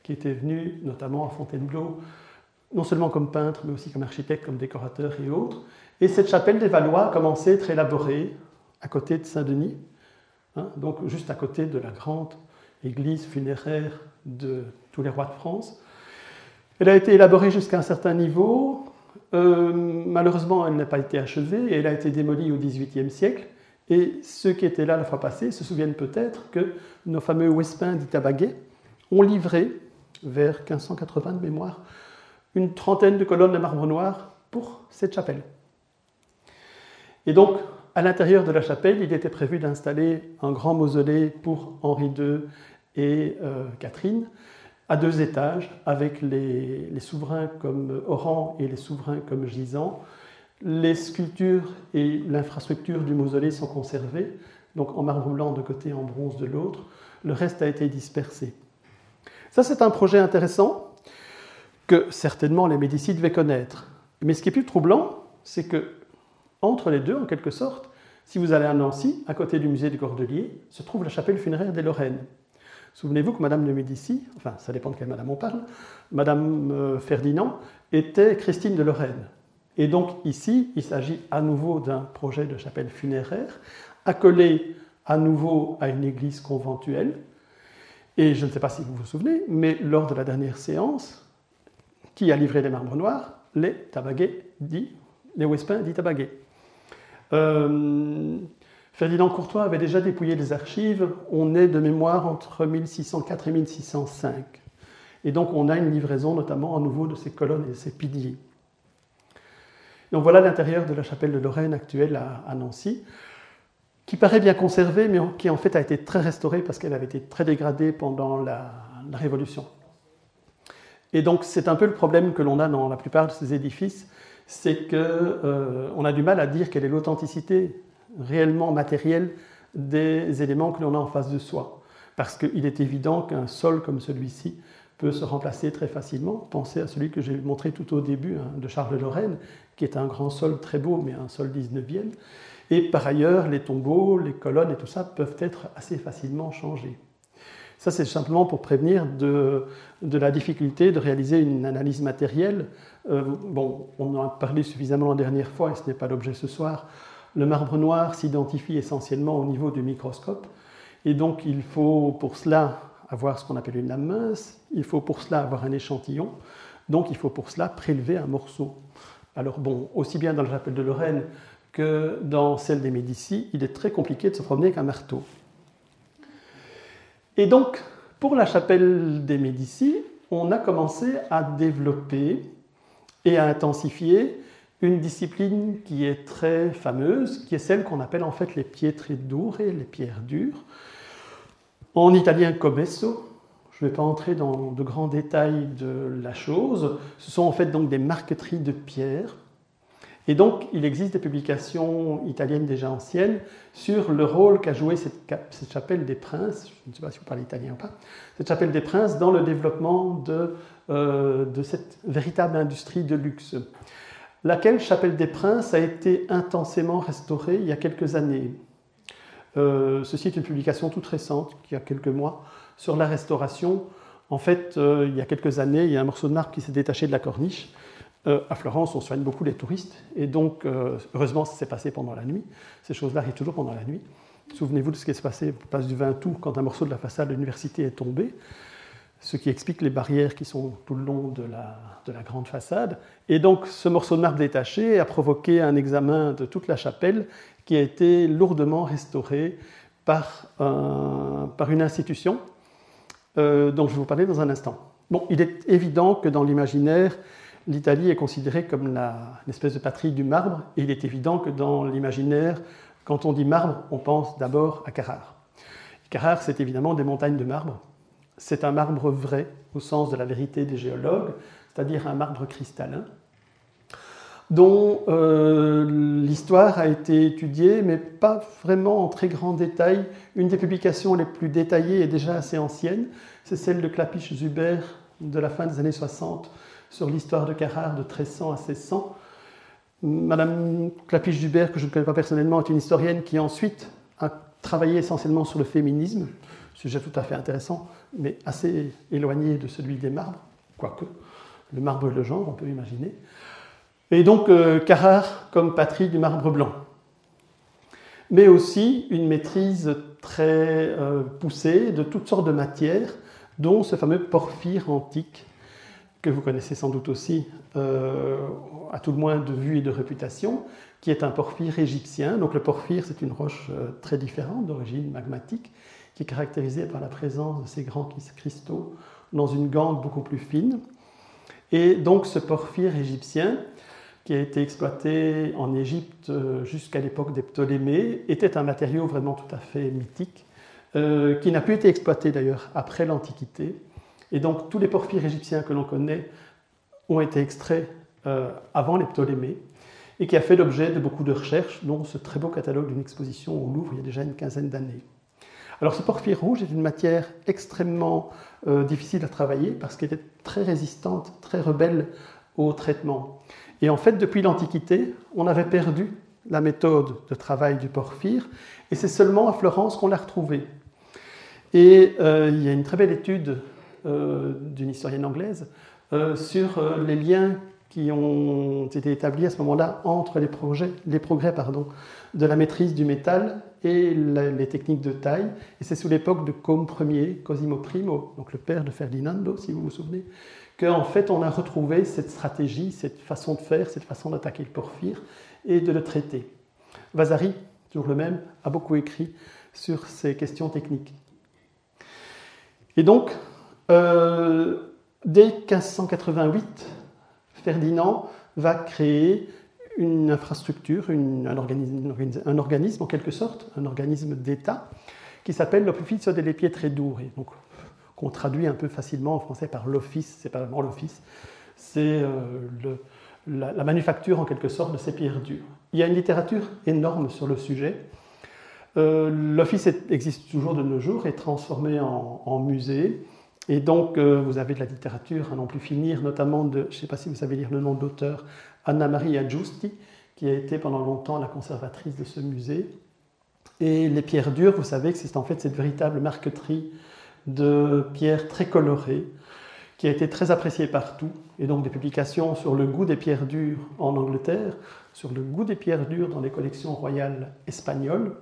Speaker 4: qui était venu notamment à Fontainebleau, non seulement comme peintre, mais aussi comme architecte, comme décorateur et autres. Et cette chapelle des Valois a commencé à être élaborée à côté de Saint-Denis, hein, donc juste à côté de la grande église funéraire de tous les rois de France. Elle a été élaborée jusqu'à un certain niveau. Euh, malheureusement, elle n'a pas été achevée et elle a été démolie au XVIIIe siècle. Et ceux qui étaient là la fois passée se souviennent peut-être que nos fameux Wespins d'Itabaguet ont livré, vers 1580 de mémoire, une trentaine de colonnes de marbre noir pour cette chapelle. Et donc, à l'intérieur de la chapelle, il était prévu d'installer un grand mausolée pour Henri II et euh, Catherine, à deux étages, avec les, souverains comme Oran et les souverains comme Gisant. Les sculptures et l'infrastructure du mausolée sont conservées, donc en marbre blanc de côté, en bronze de l'autre. Le reste a été dispersé. Ça, c'est un projet intéressant que certainement les Médicis devaient connaître. Mais ce qui est plus troublant, c'est que entre les deux, en quelque sorte, si vous allez à Nancy, à côté du musée du Cordelier, se trouve la chapelle funéraire des Lorraines. Souvenez-vous que Madame de Médicis, enfin ça dépend de quelle Madame on parle, Madame euh, Ferdinand était Christine de Lorraine. Et donc ici, il s'agit à nouveau d'un projet de chapelle funéraire, accolé à nouveau à une église conventuelle. Et je ne sais pas si vous vous souvenez, mais lors de la dernière séance, qui a livré les marbres noirs Les tabaguets dit, les Wespins dit tabaguets. Euh, Ferdinand Courtois avait déjà dépouillé les archives. On est de mémoire entre 1604 et 1605. Et donc on a une livraison notamment à nouveau de ces colonnes et de ces piliers. Donc voilà l'intérieur de la chapelle de Lorraine actuelle à, Nancy, qui paraît bien conservée, mais qui en fait a été très restaurée parce qu'elle avait été très dégradée pendant la, Révolution. Et donc c'est un peu le problème que l'on a dans la plupart de ces édifices, c'est qu'on euh, a du mal à dire quelle est l'authenticité réellement matériel des éléments que l'on a en face de soi. Parce qu'il est évident qu'un sol comme celui-ci peut se remplacer très facilement. Pensez à celui que j'ai montré tout au début hein, de Charles Lorraine, qui est un grand sol très beau, mais un sol 19e. Et par ailleurs, les tombeaux, les colonnes et tout ça peuvent être assez facilement changés. Ça, c'est simplement pour prévenir de, de, la difficulté de réaliser une analyse matérielle. Euh, bon, on en a parlé suffisamment la dernière fois, et ce n'est pas l'objet ce soir, le marbre noir s'identifie essentiellement au niveau du microscope, et donc il faut pour cela avoir ce qu'on appelle une lame mince, il faut pour cela avoir un échantillon, donc il faut pour cela prélever un morceau. Alors bon, aussi bien dans la chapelle de Lorraine que dans celle des Médicis, il est très compliqué de se promener avec un marteau. Et donc, pour la chapelle des Médicis, on a commencé à développer et à intensifier une discipline qui est très fameuse, qui est celle qu'on appelle en fait les pietre dure, les pierres dures. En italien, cobesso. Je ne vais pas entrer dans de grands détails de la chose. Ce sont en fait donc des marqueteries de pierres. Et donc, il existe des publications italiennes déjà anciennes sur le rôle qu'a joué cette, chapelle des princes, je ne sais pas si vous parlez italien ou pas, cette chapelle des princes dans le développement de, euh, de cette véritable industrie de luxe laquelle Chapelle des Princes a été intensément restaurée il y a quelques années? Euh, ceci est une publication toute récente, qui a quelques mois, sur la restauration. En fait, euh, il y a quelques années, il y a un morceau de marbre qui s'est détaché de la corniche. Euh, à Florence, on soigne beaucoup les touristes, et donc, heureusement, ça s'est passé pendant la nuit. Ces choses-là arrivent toujours pendant la nuit. Souvenez-vous de ce qui s'est passé place du 20 août quand un morceau de la façade de l'université est tombé, ce qui explique les barrières qui sont tout le long de la, de la grande façade. Et donc ce morceau de marbre détaché a provoqué un examen de toute la chapelle qui a été lourdement restauré par, une institution euh, dont je vais vous parler dans un instant. Bon, il est évident que dans l'imaginaire, l'Italie est considérée comme la, espèce de patrie du marbre, et il est évident que dans l'imaginaire, quand on dit marbre, on pense d'abord à Carrare. Carrare, c'est évidemment des montagnes de marbre. C'est un marbre vrai, au sens de la vérité des géologues, c'est-à-dire un marbre cristallin, dont euh, l'histoire a été étudiée, mais pas vraiment en très grand détail. Une des publications les plus détaillées est déjà assez ancienne, c'est celle de Clapiche-Zuber de la fin des années 60 sur l'histoire de Carrare de 1300 à 1600. Madame Clapiche-Zuber, que je ne connais pas personnellement, est une historienne qui ensuite a travaillé essentiellement sur le féminisme, sujet tout à fait intéressant, mais assez éloigné de celui des marbres, quoique le marbre le genre, on peut imaginer. Et donc euh, Carrare comme patrie du marbre blanc. Mais aussi une maîtrise très euh, poussée de toutes sortes de matières, dont ce fameux porphyre antique, que vous connaissez sans doute aussi, euh, à tout le moins de vue et de réputation, qui est un porphyre égyptien. Donc le porphyre, c'est une roche très différente, d'origine magmatique, qui est caractérisée par la présence de ces grands cristaux dans une gangue beaucoup plus fine. Et donc ce porphyre égyptien, qui a été exploité en Égypte euh, jusqu'à l'époque des Ptolémées, était un matériau vraiment tout à fait mythique, euh, qui n'a plus été exploité d'ailleurs après l'Antiquité. Et donc tous les porphyres égyptiens que l'on connaît ont été extraits euh, avant les Ptolémées, et qui a fait l'objet de beaucoup de recherches, dont ce très beau catalogue d'une exposition au Louvre il y a déjà une quinzaine d'années. Alors ce porphyre rouge est une matière extrêmement difficile à travailler parce qu'elle est très résistante, très rebelle au traitement. Et en fait, depuis l'Antiquité, on avait perdu la méthode de travail du porphyre, et c'est seulement à Florence qu'on l'a retrouvé. Et euh, il y a une très belle étude euh, d'une historienne anglaise euh, sur les liens qui ont été établis à ce moment-là entre les, progrès de la maîtrise du métal et les techniques de taille. Et c'est sous l'époque de Côme Ier, Cosimo I, donc le père de Ferdinando, si vous vous souvenez, qu'en fait on a retrouvé cette stratégie, cette façon de faire, cette façon d'attaquer le porphyre et de le traiter. Vasari, toujours le même, a beaucoup écrit sur ces questions techniques. Et donc, euh, dès 1588, Ferdinand va créer une infrastructure, un, organisme, en quelque sorte, un organisme d'État, qui s'appelle l'Office delle Pietre Dure, donc qu'on traduit un peu facilement en français par l'office, c'est pas vraiment l'office, c'est euh, la, manufacture en quelque sorte de ces pierres dures. Il y a une littérature énorme sur le sujet. Euh, l'office existe toujours de nos jours, est transformé en musée. Et donc, euh, vous avez de la littérature à n'en plus finir, notamment de, je ne sais pas si vous savez lire le nom de l'auteur, Anna Maria Giusti, qui a été pendant longtemps la conservatrice de ce musée. Et les pierres dures, vous savez que c'est en fait cette véritable marqueterie de pierres très colorées, qui a été très appréciée partout, et donc des publications sur le goût des pierres dures en Angleterre, sur le goût des pierres dures dans les collections royales espagnoles.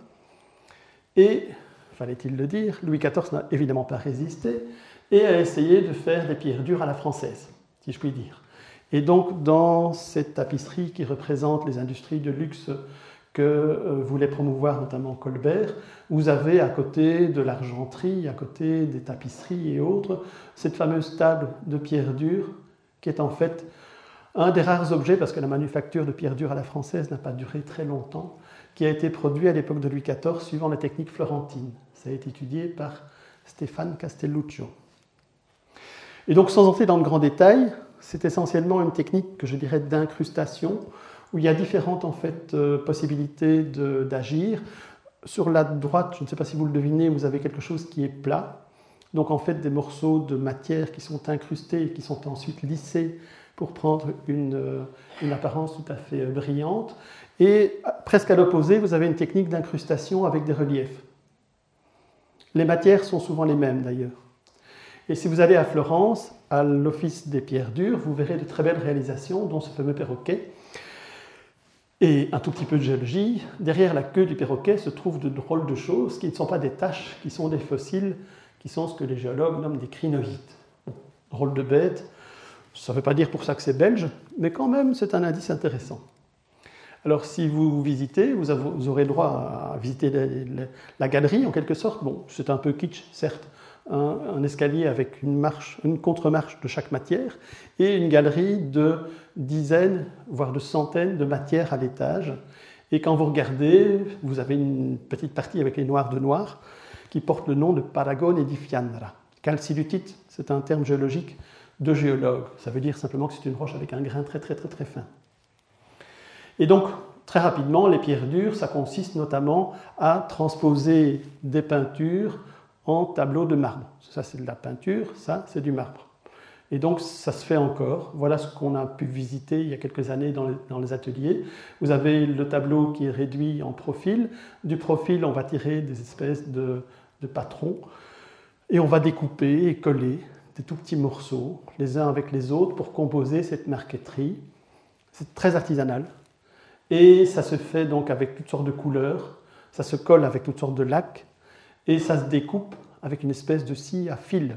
Speaker 4: Et, fallait-il le dire, Louis XIV n'a évidemment pas résisté, et a essayé de faire des pierres dures à la française, si je puis dire. Et donc, dans cette tapisserie qui représente les industries de luxe que euh, voulait promouvoir notamment Colbert, vous avez à côté de l'argenterie, à côté des tapisseries et autres, cette fameuse table de pierres dures qui est en fait un des rares objets, parce que la manufacture de pierres dures à la française n'a pas duré très longtemps, qui a été produit à l'époque de Louis XIV suivant la technique florentine. Ça a été étudié par Stéphane Castelluccio. Et donc, sans entrer dans de grands détails, c'est essentiellement une technique que je dirais d'incrustation, où il y a différentes en fait, euh, possibilités d'agir. Sur la droite, je ne sais pas si vous le devinez, vous avez quelque chose qui est plat. Donc en fait des morceaux de matière qui sont incrustés et qui sont ensuite lissés pour prendre une, euh, une apparence tout à fait euh, brillante. Et presque à l'opposé, vous avez une technique d'incrustation avec des reliefs. Les matières sont souvent les mêmes d'ailleurs. Et si vous allez à Florence, à l'Office des pierres dures, vous verrez de très belles réalisations, dont ce fameux perroquet, Et un tout petit peu de géologie. Derrière la queue du perroquet se trouvent de drôles de choses qui ne sont pas des taches, qui sont des fossiles, qui sont ce que les géologues nomment des crinoïdes. drôle de bête. Ça ne veut pas dire pour ça que c'est belge, mais quand même, c'est un indice intéressant. Alors, si vous visitez, vous, aurez droit à visiter la, galerie, en quelque sorte. Bon, c'est un peu kitsch, certes. Un, escalier avec une marche, une contre-marche de chaque matière, et une galerie de dizaines, voire de centaines de matières à l'étage. Et quand vous regardez, vous avez une petite partie avec les noirs de noir qui porte le nom de Paragone di Fiandra. Calcilutite, c'est un terme géologique de géologue. Ça veut dire simplement que c'est une roche avec un grain très très très très fin. Et donc, très rapidement, les pierres dures, ça consiste notamment à transposer des peintures en tableaux de marbre. Ça, c'est de la peinture, ça, c'est du marbre. Et donc, ça se fait encore. Voilà ce qu'on a pu visiter il y a quelques années dans les, ateliers. Vous avez le tableau qui est réduit en profil. Du profil, on va tirer des espèces de, de patrons et on va découper et coller des tout petits morceaux, les uns avec les autres, pour composer cette marqueterie. C'est très artisanal. Et ça se fait donc avec toutes sortes de couleurs, ça se colle avec toutes sortes de lacs, et ça se découpe avec une espèce de scie à fil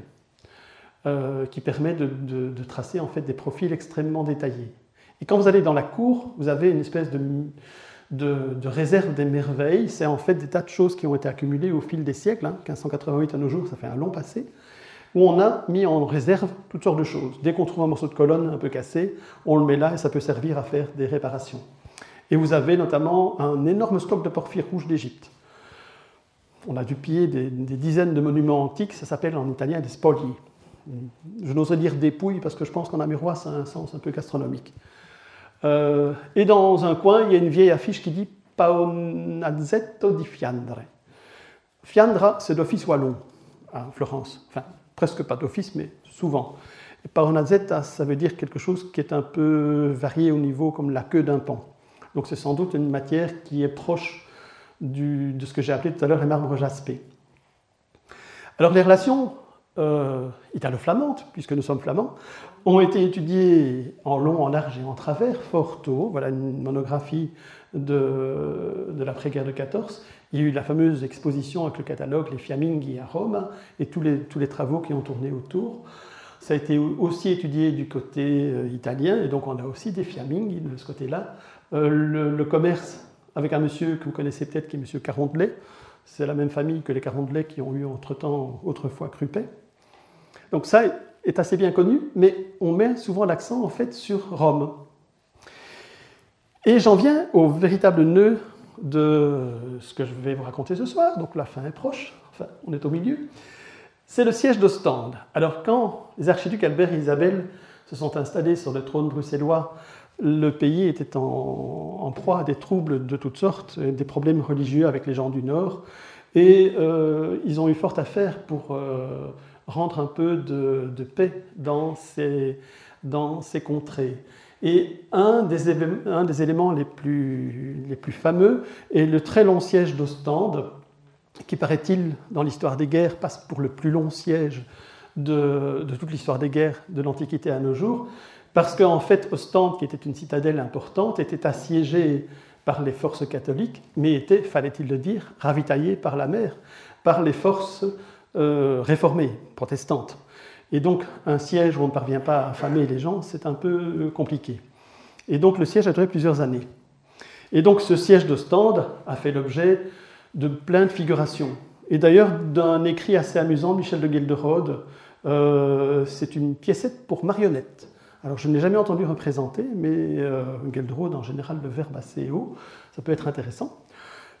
Speaker 4: euh, qui permet de, tracer en fait des profils extrêmement détaillés. Et quand vous allez dans la cour, vous avez une espèce de, réserve des merveilles. C'est en fait des tas de choses qui ont été accumulées au fil des siècles. 1588 hein. à nos jours, ça fait un long passé où on a mis en réserve toutes sortes de choses. Dès qu'on trouve un morceau de colonne un peu cassé, on le met là et ça peut servir à faire des réparations. Et vous avez notamment un énorme stock de porphyre rouge d'Égypte. On a du pied des, dizaines de monuments antiques, ça s'appelle en italien des spogli. Je n'oserais dire dépouilles parce que je pense qu'en amurois ça a un sens un peu gastronomique. Euh, et dans un coin, il y a une vieille affiche qui dit Paonazzetto di Fiandre. Fiandra, c'est d'office wallon à Florence. Enfin, presque pas d'office, mais souvent. Et Paonazzetta, ça veut dire quelque chose qui est un peu varié au niveau comme la queue d'un pan. Donc c'est sans doute une matière qui est proche de ce que j'ai appelé tout à l'heure les marbres jaspés. Alors les relations euh, italo-flamandes, puisque nous sommes flamands, ont été étudiées en long, en large et en travers fort tôt. Voilà une monographie de, de l'après-guerre de 14. Il y a eu la fameuse exposition avec le catalogue Les Fiamminghi à Rome et tous les, travaux qui ont tourné autour. Ça a été aussi étudié du côté euh, italien, et donc on a aussi des Fiamminghi de ce côté-là, euh, le, commerce avec un monsieur que vous connaissez peut-être qui est monsieur Carondelet. C'est la même famille que les Carondelet qui ont eu entre-temps autrefois Crupet. Donc ça est assez bien connu, mais on met souvent l'accent en fait sur Rome. Et j'en viens au véritable nœud de ce que je vais vous raconter ce soir. Donc la fin est proche, enfin on est au milieu. C'est le siège d'Ostende. Alors quand les archiducs Albert et Isabelle se sont installés sur le trône bruxellois le pays était en, proie à des troubles de toutes sortes, des problèmes religieux avec les gens du Nord, et euh, ils ont eu fort à faire pour euh, rendre un peu de, paix dans ces, contrées. Et un des, éléments les plus, fameux est le très long siège d'Ostende, qui paraît-il, dans l'histoire des guerres, passe pour le plus long siège de toute l'histoire des guerres de l'Antiquité à nos jours. Parce qu'en fait, Ostende, qui était une citadelle importante, était assiégée par les forces catholiques, mais était, fallait-il le dire, ravitaillée par la mer, par les forces euh, réformées, protestantes. Et donc, un siège où on ne parvient pas à affamer les gens, c'est un peu euh, compliqué. Et donc, le siège a duré plusieurs années. Et donc, ce siège d'Ostende a fait l'objet de plein de figurations. Et d'ailleurs, d'un écrit assez amusant, Michel de Gelderode, euh, c'est une piécette pour marionnettes. Alors je ne l'ai jamais entendu représenter, mais euh, en général, le verbe assez haut, ça peut être intéressant.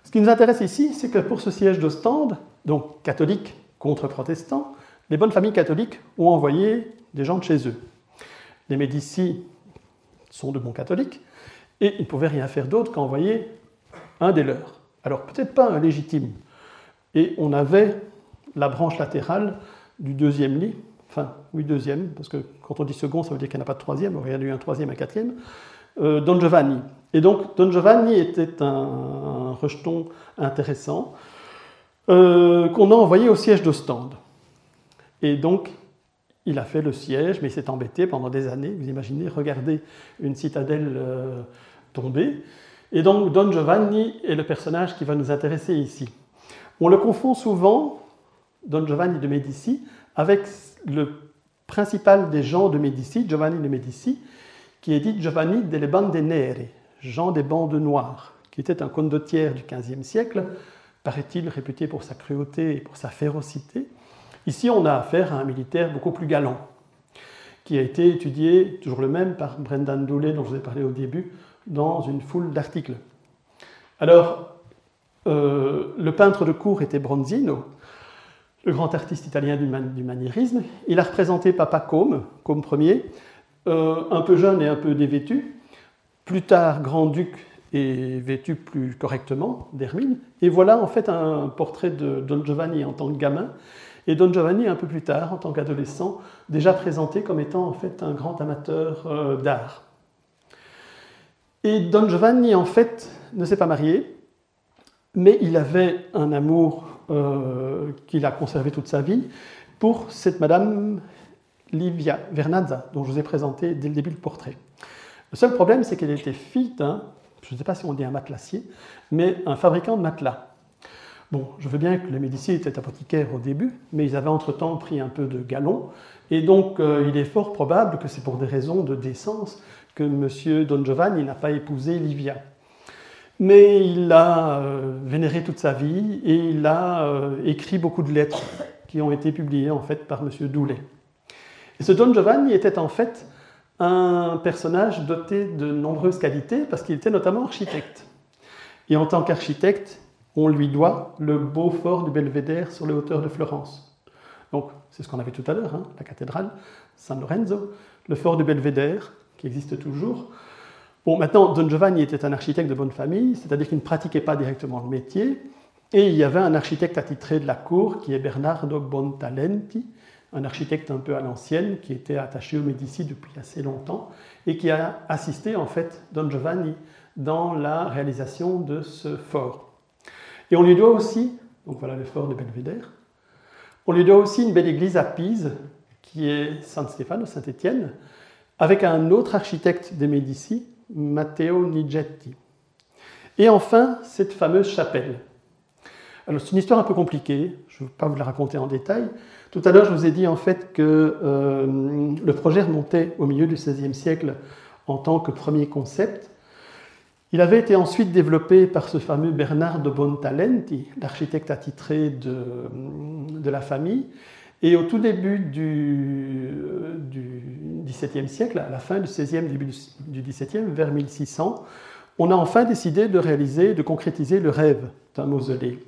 Speaker 4: Ce qui nous intéresse ici, c'est que pour ce siège d'Ostende, donc catholique contre protestant, les bonnes familles catholiques ont envoyé des gens de chez eux. Les Médicis sont de bons catholiques, et ils ne pouvaient rien faire d'autre qu'envoyer un des leurs. Alors peut-être pas un légitime. Et on avait la branche latérale du deuxième lit, enfin, oui, deuxième, parce que quand on dit second, ça veut dire qu'il n'y en a pas de troisième, il y eu un troisième, un quatrième, euh, Don Giovanni. Et donc, Don Giovanni était un, rejeton intéressant euh, qu'on a envoyé au siège d'Ostende. Et donc, il a fait le siège, mais il s'est embêté pendant des années. Vous imaginez, regarder une citadelle euh, tomber. Et donc Don Giovanni est le personnage qui va nous intéresser ici. On le confond souvent, Don Giovanni de Médicis, avec le principal des gens de Médicis, Giovanni de Médicis, qui est dit Giovanni delle Bande Nere, Jean des bandes noires, qui était un condottière du XVe siècle, paraît-il réputé pour sa cruauté et pour sa férocité. Ici, on a affaire à un militaire beaucoup plus galant, qui a été étudié, toujours le même, par Brendan Dooley, dont je vous ai parlé au début, dans une foule d'articles. Alors, euh, le peintre de cour était Bronzino, le grand artiste italien du, maniérisme. Il a représenté Papa Côme, Côme Ier, euh, un peu jeune et un peu dévêtu. Plus tard, grand-duc et vêtu plus correctement d'Hermine. Et voilà en fait un portrait de Don Giovanni en tant que gamin. Et Don Giovanni, un peu plus tard, en tant qu'adolescent, déjà présenté comme étant en fait un grand amateur euh, d'art. Et Don Giovanni, en fait, ne s'est pas marié, mais il avait un amour euh, qu'il a conservé toute sa vie pour cette madame Livia Vernazza, dont je vous ai présenté dès le début le portrait. Le seul problème, c'est qu'elle était fille d'un, je ne sais pas si on dit un matelassier, mais un fabricant de matelas. Bon, je veux bien que les Médicis étaient apothicaires au début, mais ils avaient entre-temps pris un peu de galon, et donc euh, il est fort probable que c'est pour des raisons de décence que M. Don Giovanni n'a pas épousé Livia. Mais il l'a euh, vénéré toute sa vie et il a euh, écrit beaucoup de lettres qui ont été publiées en fait par M. Doulet. Et ce Don Giovanni était en fait un personnage doté de nombreuses qualités parce qu'il était notamment architecte. Et en tant qu'architecte, on lui doit le beau fort du Belvédère sur les hauteurs de Florence. Donc, c'est ce qu'on avait tout à l'heure, hein, la cathédrale San Lorenzo, le fort du Belvédère, qui existe toujours. Bon, maintenant, Don Giovanni était un architecte de bonne famille, c'est-à-dire qu'il ne pratiquait pas directement le métier, et il y avait un architecte attitré de la cour qui est Bernardo Bontalenti, un architecte un peu à l'ancienne qui était attaché aux Médicis depuis assez longtemps et qui a assisté en fait Don Giovanni dans la réalisation de ce fort. Et on lui doit aussi, donc voilà le fort de Belvédère, on lui doit aussi une belle église à Pise qui est San Stefano, Saint-Étienne, avec un autre architecte des Médicis, Matteo Nigetti. Et enfin, cette fameuse chapelle. Alors, c'est une histoire un peu compliquée, je ne vais pas vous la raconter en détail. Tout à l'heure, je vous ai dit en fait que euh, le projet remontait au milieu du XVIe siècle en tant que premier concept. Il avait été ensuite développé par ce fameux Bernard de Bontalenti, l'architecte attitré de la famille, et au tout début du, XVIIe siècle, à la fin du XVIe, début du XVIIe, vers 1600, on a enfin décidé de réaliser, de concrétiser le rêve d'un mausolée.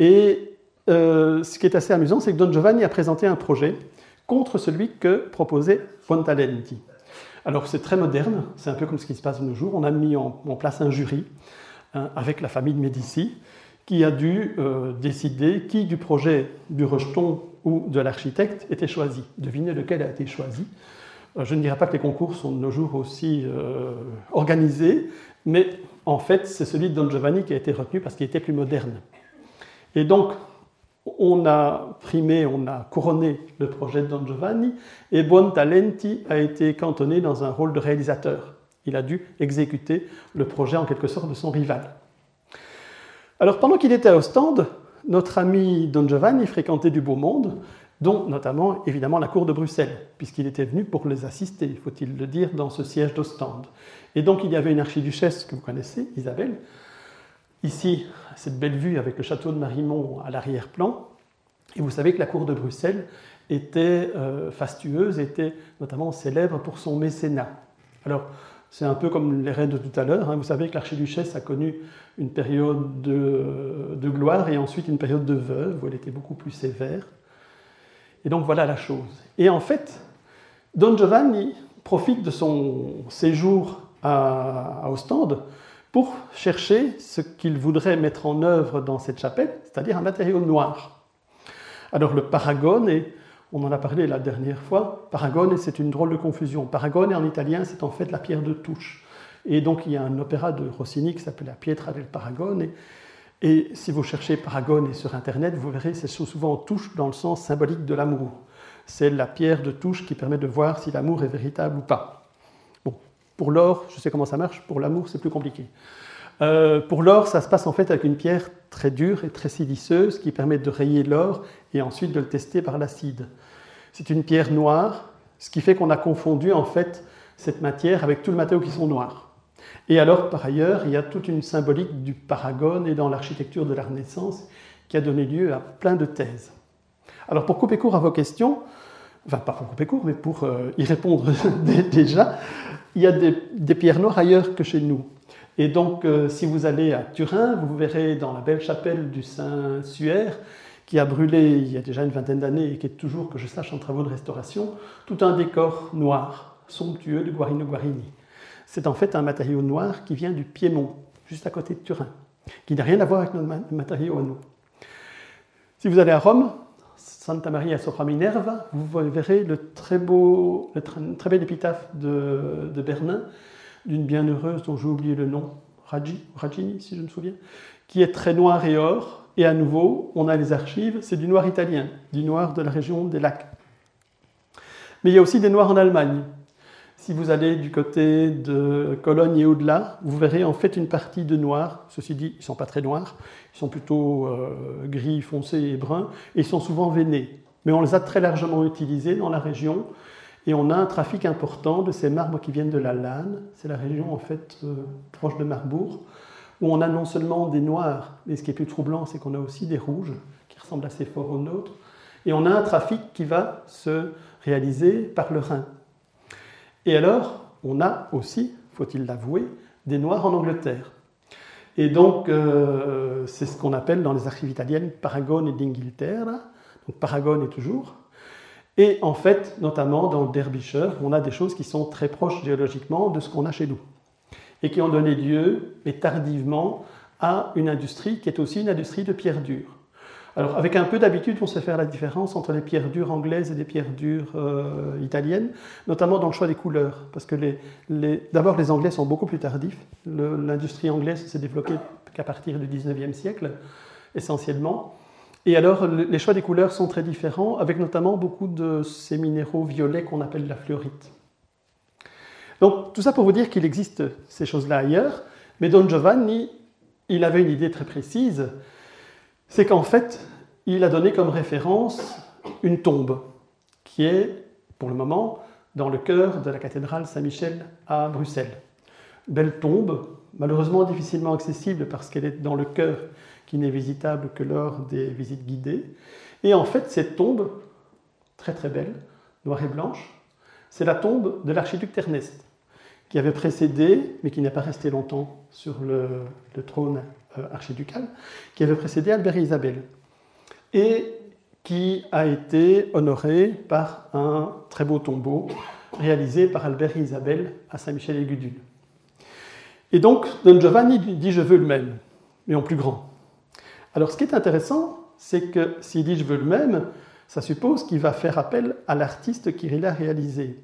Speaker 4: Et euh, ce qui est assez amusant, c'est que Don Giovanni a présenté un projet contre celui que proposait Fontalenti. Alors c'est très moderne, c'est un peu comme ce qui se passe de nos jours. On a mis en, place un jury hein, avec la famille de Médicis qui a dû euh, décider qui du projet du rejeton ou de l'architecte était choisi. Devinez lequel a été choisi. Euh, je ne dirais pas que les concours sont de nos jours aussi euh, organisés, mais en fait, c'est celui de Don Giovanni qui a été retenu parce qu'il était plus moderne. Et donc, on a primé, on a couronné le projet de Don Giovanni, et Buontalenti a été cantonné dans un rôle de réalisateur. Il a dû exécuter le projet en quelque sorte de son rival. Alors pendant qu'il était à Ostende, notre ami Don Giovanni fréquentait du beau monde, dont notamment évidemment la cour de Bruxelles, puisqu'il était venu pour les assister, faut-il le dire, dans ce siège d'Ostende. Et donc il y avait une archiduchesse que vous connaissez, Isabelle, ici, cette belle vue avec le château de Marimont à l'arrière-plan. Et vous savez que la cour de Bruxelles était euh, fastueuse, était notamment célèbre pour son mécénat. Alors, c'est un peu comme les reines de tout à l'heure. Hein. Vous savez que l'archiduchesse a connu une période de, gloire et ensuite une période de veuve où elle était beaucoup plus sévère. Et donc voilà la chose. Et en fait, Don Giovanni profite de son séjour à, à Ostende pour chercher ce qu'il voudrait mettre en œuvre dans cette chapelle, c'est-à-dire un matériau noir. Alors le paragone est on en a parlé la dernière fois. Paragone, c'est une drôle de confusion. Paragone, en italien, c'est en fait la pierre de touche. Et donc, il y a un opéra de Rossini qui s'appelle La Pietra del Paragone. Et si vous cherchez Paragone sur Internet, vous verrez, c'est souvent touche dans le sens symbolique de l'amour. C'est la pierre de touche qui permet de voir si l'amour est véritable ou pas. Bon, Pour l'or, je sais comment ça marche, pour l'amour, c'est plus compliqué. Euh, pour l'or, ça se passe en fait avec une pierre très dure et très siliceuse qui permet de rayer l'or et ensuite de le tester par l'acide. C'est une pierre noire, ce qui fait qu'on a confondu en fait cette matière avec tous les matériaux qui sont noirs. Et alors, par ailleurs, il y a toute une symbolique du paragone et dans l'architecture de la Renaissance qui a donné lieu à plein de thèses. Alors, pour couper court à vos questions, enfin pas pour couper court, mais pour euh, y répondre déjà, il y a des, pierres noires ailleurs que chez nous. Et donc, euh, si vous allez à Turin, vous verrez dans la belle chapelle du Saint-Suaire, qui a brûlé il y a déjà une vingtaine d'années et qui est toujours, que je sache, en travaux de restauration, tout un décor noir, somptueux de Guarino Guarini. C'est en fait un matériau noir qui vient du Piémont, juste à côté de Turin, qui n'a rien à voir avec notre matériau à nous. Si vous allez à Rome, Santa Maria sopra Minerva, vous verrez le très, beau, le très bel épitaphe de, de Bernin, d'une bienheureuse dont j'ai oublié le nom, Raggi, Raggini si je me souviens, qui est très noir et or. Et à nouveau, on a les archives, c'est du noir italien, du noir de la région des lacs. Mais il y a aussi des noirs en Allemagne. Si vous allez du côté de Cologne et au-delà, vous verrez en fait une partie de noir. Ceci dit, ils ne sont pas très noirs, ils sont plutôt euh, gris foncé et bruns, et ils sont souvent veinés. Mais on les a très largement utilisés dans la région, et on a un trafic important de ces marbres qui viennent de la Lanne. C'est la région en fait euh, proche de Marbourg, où on a non seulement des noirs, mais ce qui est plus troublant, c'est qu'on a aussi des rouges qui ressemblent assez fort aux nôtres. Et on a un trafic qui va se réaliser par le Rhin. Et alors, on a aussi, faut-il l'avouer, des Noirs en Angleterre. Et donc, euh, c'est ce qu'on appelle dans les archives italiennes Paragone et d'Inghilterre. Donc, Paragone est toujours. Et en fait, notamment dans le Derbyshire, on a des choses qui sont très proches géologiquement de ce qu'on a chez nous. Et qui ont donné lieu, mais tardivement, à une industrie qui est aussi une industrie de pierre dure. Alors, avec un peu d'habitude, on sait faire la différence entre les pierres dures anglaises et les pierres dures euh, italiennes, notamment dans le choix des couleurs. Parce que d'abord, les Anglais sont beaucoup plus tardifs. L'industrie anglaise s'est développée qu'à partir du 19e siècle, essentiellement. Et alors, les choix des couleurs sont très différents, avec notamment beaucoup de ces minéraux violets qu'on appelle la fluorite. Donc, tout ça pour vous dire qu'il existe ces choses-là ailleurs, mais Don Giovanni, il avait une idée très précise c'est qu'en fait, il a donné comme référence une tombe qui est, pour le moment, dans le cœur de la cathédrale Saint-Michel à Bruxelles. Belle tombe, malheureusement difficilement accessible parce qu'elle est dans le cœur qui n'est visitable que lors des visites guidées. Et en fait, cette tombe, très très belle, noire et blanche, c'est la tombe de l'archiduc Ernest, qui avait précédé, mais qui n'est pas resté longtemps sur le, trône euh, archiducal, qui avait précédé Albert et Isabelle, et qui a été honoré par un très beau tombeau réalisé par Albert et Isabelle à Saint-Michel-et-Gudule. Et donc, Don Giovanni dit Je veux le même, mais en plus grand. Alors, ce qui est intéressant, c'est que s'il dit Je veux le même, ça suppose qu'il va faire appel à l'artiste qui l'a réalisé.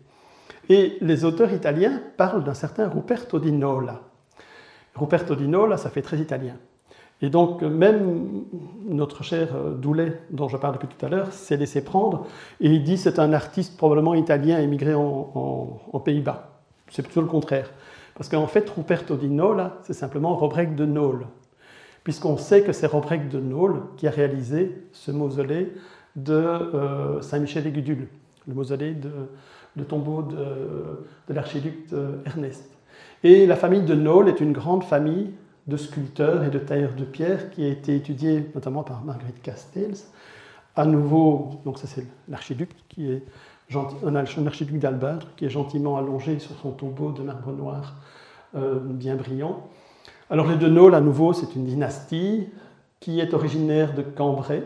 Speaker 4: Et les auteurs italiens parlent d'un certain Ruperto di Nola. Ruperto Di Nola, ça fait très italien. Et donc, même notre cher euh, Doulet, dont je parle depuis tout à l'heure, s'est laissé prendre et il dit c'est un artiste probablement italien émigré en, Pays-Bas. C'est plutôt le contraire. Parce qu'en fait, Ruperto di Nola, c'est simplement Robrecht de Nole. Puisqu'on sait que c'est Robrecht de Nole qui a réalisé ce mausolée de euh, Saint-Michel et Gudule, le mausolée de, tombeau de, l'archiduc Ernest. Et la famille de Nole est une grande famille de sculpteurs et de tailleurs de pierre qui a été étudiée notamment par Marguerite Castells. À nouveau, donc ça c'est l'archiduc qui est un qui est gentiment allongé sur son tombeau de marbre noir euh, bien brillant. Alors les de à nouveau, c'est une dynastie qui est originaire de Cambrai,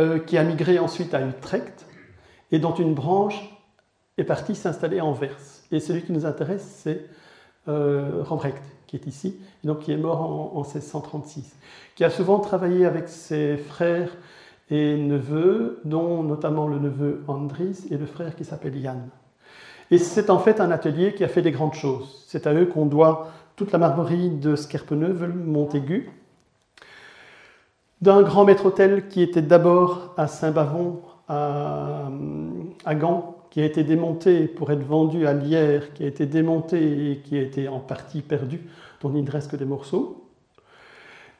Speaker 4: euh, qui a migré ensuite à Utrecht et dont une branche est partie s'installer à Anvers. Et celui qui nous intéresse, c'est euh, qui est ici, donc qui est mort en, 1636, qui a souvent travaillé avec ses frères et neveux, dont notamment le neveu Andris et le frère qui s'appelle Yann. Et c'est en fait un atelier qui a fait des grandes choses. C'est à eux qu'on doit toute la marmorie de Skerpeneuve-Montaigu, d'un grand maître-autel qui était d'abord à Saint-Bavon, à, à Gand, qui a été démonté pour être vendu à Lierre, qui a été démonté et qui a été en partie perdu, dont il ne reste que des morceaux.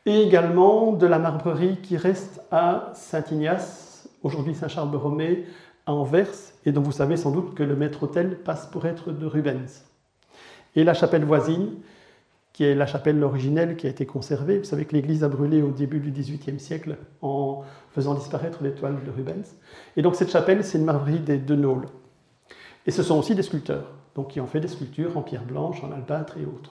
Speaker 4: Et également de la marbrerie qui reste à Saint-Ignace, aujourd'hui Saint-Charles-de-Romée, à Anvers, et dont vous savez sans doute que le maître-autel passe pour être de Rubens. Et la chapelle voisine, qui est la chapelle originelle qui a été conservée. Vous savez que l'église a brûlé au début du XVIIIe siècle en faisant disparaître l'étoile de Rubens. Et donc cette chapelle, c'est une marbrerie des deux Naules. Et ce sont aussi des sculpteurs, donc qui ont fait des sculptures en pierre blanche, en albâtre et autres.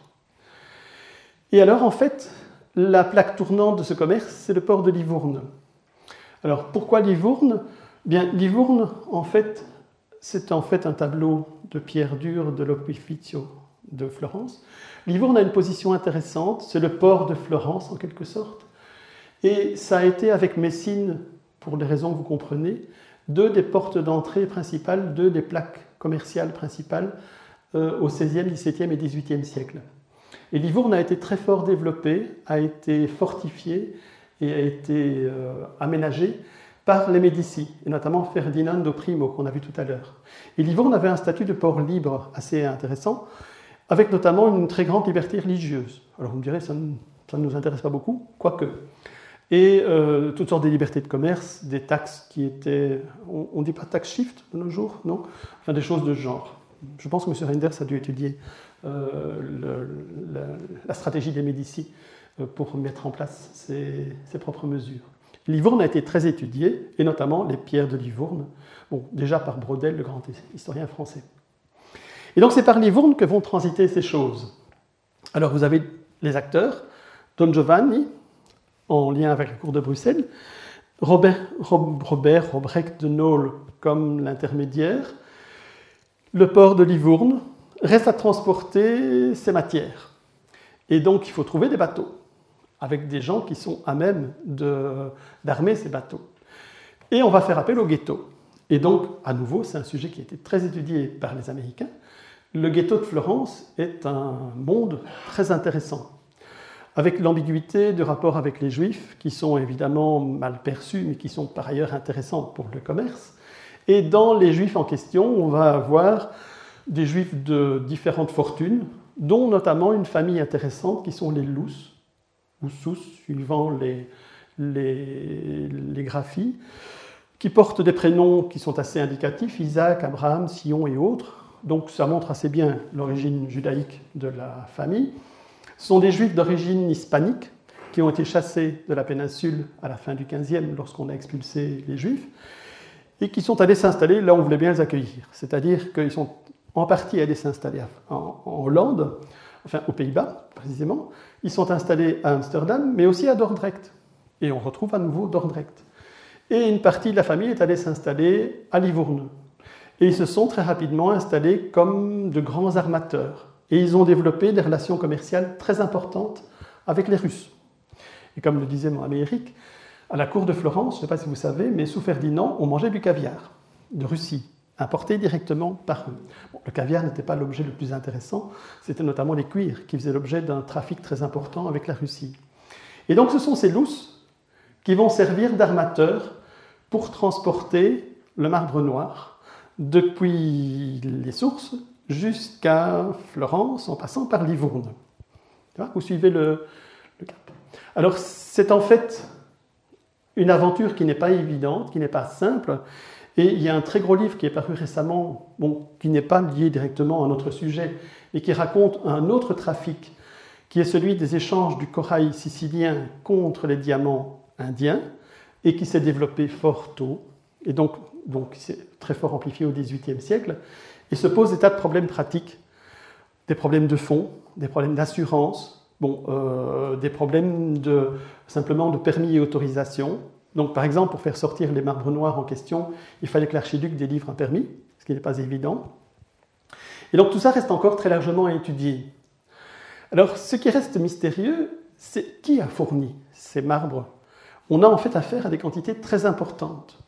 Speaker 4: Et alors, en fait, la plaque tournante de ce commerce, c'est le port de Livourne. Alors, pourquoi Livourne? Bien, Livourne, en fait, c'est en fait un tableau de pierre dure de l'Oquifizio de Florence. Livourne a une position intéressante, c'est le port de Florence en quelque sorte. Et ça a été avec Messine, pour les raisons que vous comprenez, deux des portes d'entrée principales, deux des plaques commerciales principales euh, au XVIe, XVIIe et XVIIIe siècle. Et Livourne a été très fort développé, a été fortifié et a été euh, aménagé par les Médicis, et notamment Ferdinando Primo, qu'on a vu tout à l'heure. Et Livourne avait un statut de port libre assez intéressant, avec notamment une très grande liberté religieuse. Alors vous me direz, ça ne, nous intéresse pas beaucoup, quoique. Et euh, toutes sortes de libertés de commerce, des taxes qui étaient, on ne dit pas tax shift de nos jours, non? Enfin des choses de genre. Je pense que M. Reinders a dû étudier euh, la, stratégie des Médicis euh, pour mettre en place ses, ses propres mesures. Livourne a été très étudié, et notamment les pierres de Livourne, bon, déjà par Brodel, le grand historien français. Et donc c'est par Livourne que vont transiter ces choses. Alors vous avez les acteurs, Don Giovanni, en lien avec la cour de Bruxelles, Robert, Robert Robrecht de Nôle comme l'intermédiaire, le port de Livourne, reste à transporter ces matières. Et donc il faut trouver des bateaux, avec des gens qui sont à même d'armer ces bateaux. Et on va faire appel au ghetto. Et donc, à nouveau, c'est un sujet qui a été très étudié par les Américains, le ghetto de Florence est un monde très intéressant, avec l'ambiguïté du rapport avec les juifs, qui sont évidemment mal perçus, mais qui sont par ailleurs intéressants pour le commerce. Et dans les juifs en question, on va avoir des juifs de différentes fortunes, dont notamment une famille intéressante qui sont les Lous, ou Sous, suivant les, les, les graphies, qui portent des prénoms qui sont assez indicatifs, Isaac, Abraham, Sion et autres, donc ça montre assez bien l'origine judaïque de la famille. Ce sont des juifs d'origine hispanique qui ont été chassés de la péninsule à la fin du XVe lorsqu'on a expulsé les juifs et qui sont allés s'installer là où on voulait bien les accueillir. C'est-à-dire qu'ils sont en partie allés s'installer en, Hollande, enfin aux Pays-Bas précisément. Ils sont installés à Amsterdam, mais aussi à Dordrecht. Et on retrouve à nouveau Dordrecht. Et une partie de la famille est allée s'installer à Livourne, et ils se sont très rapidement installés comme de grands armateurs. Et ils ont développé des relations commerciales très importantes avec les Russes. Et comme le disait mon ami Eric, à la cour de Florence, je ne sais pas si vous savez, mais sous Ferdinand, on mangeait du caviar de Russie, importé directement par eux. le caviar n'était pas l'objet le plus intéressant, c'était notamment les cuirs qui faisaient l'objet d'un trafic très important avec la Russie. Et donc ce sont ces lousses qui vont servir d'armateurs pour transporter le marbre noir depuis les sources jusqu'à Florence en passant par Livourne. Vous suivez le, cap. Alors c'est en fait une aventure qui n'est pas évidente, qui n'est pas simple. Et il y a un très gros livre qui est paru récemment, qui n'est pas lié directement à notre sujet, mais qui raconte un autre trafic, qui est celui des échanges du corail sicilien contre les diamants indiens, et qui s'est développé fort tôt. Et donc donc c'est très fort amplifié au XVIIIe siècle, et se pose des tas de problèmes pratiques, des problèmes de fond, des problèmes d'assurance, euh, des problèmes de, simplement de permis et autorisation. Donc par exemple, pour faire sortir les marbres noirs en question, il fallait que l'archiduc délivre un permis, ce qui n'est pas évident. Et donc tout ça reste encore très largement à étudier. Alors ce qui reste mystérieux, c'est qui a fourni ces marbres? On a en fait affaire à des quantités très importantes.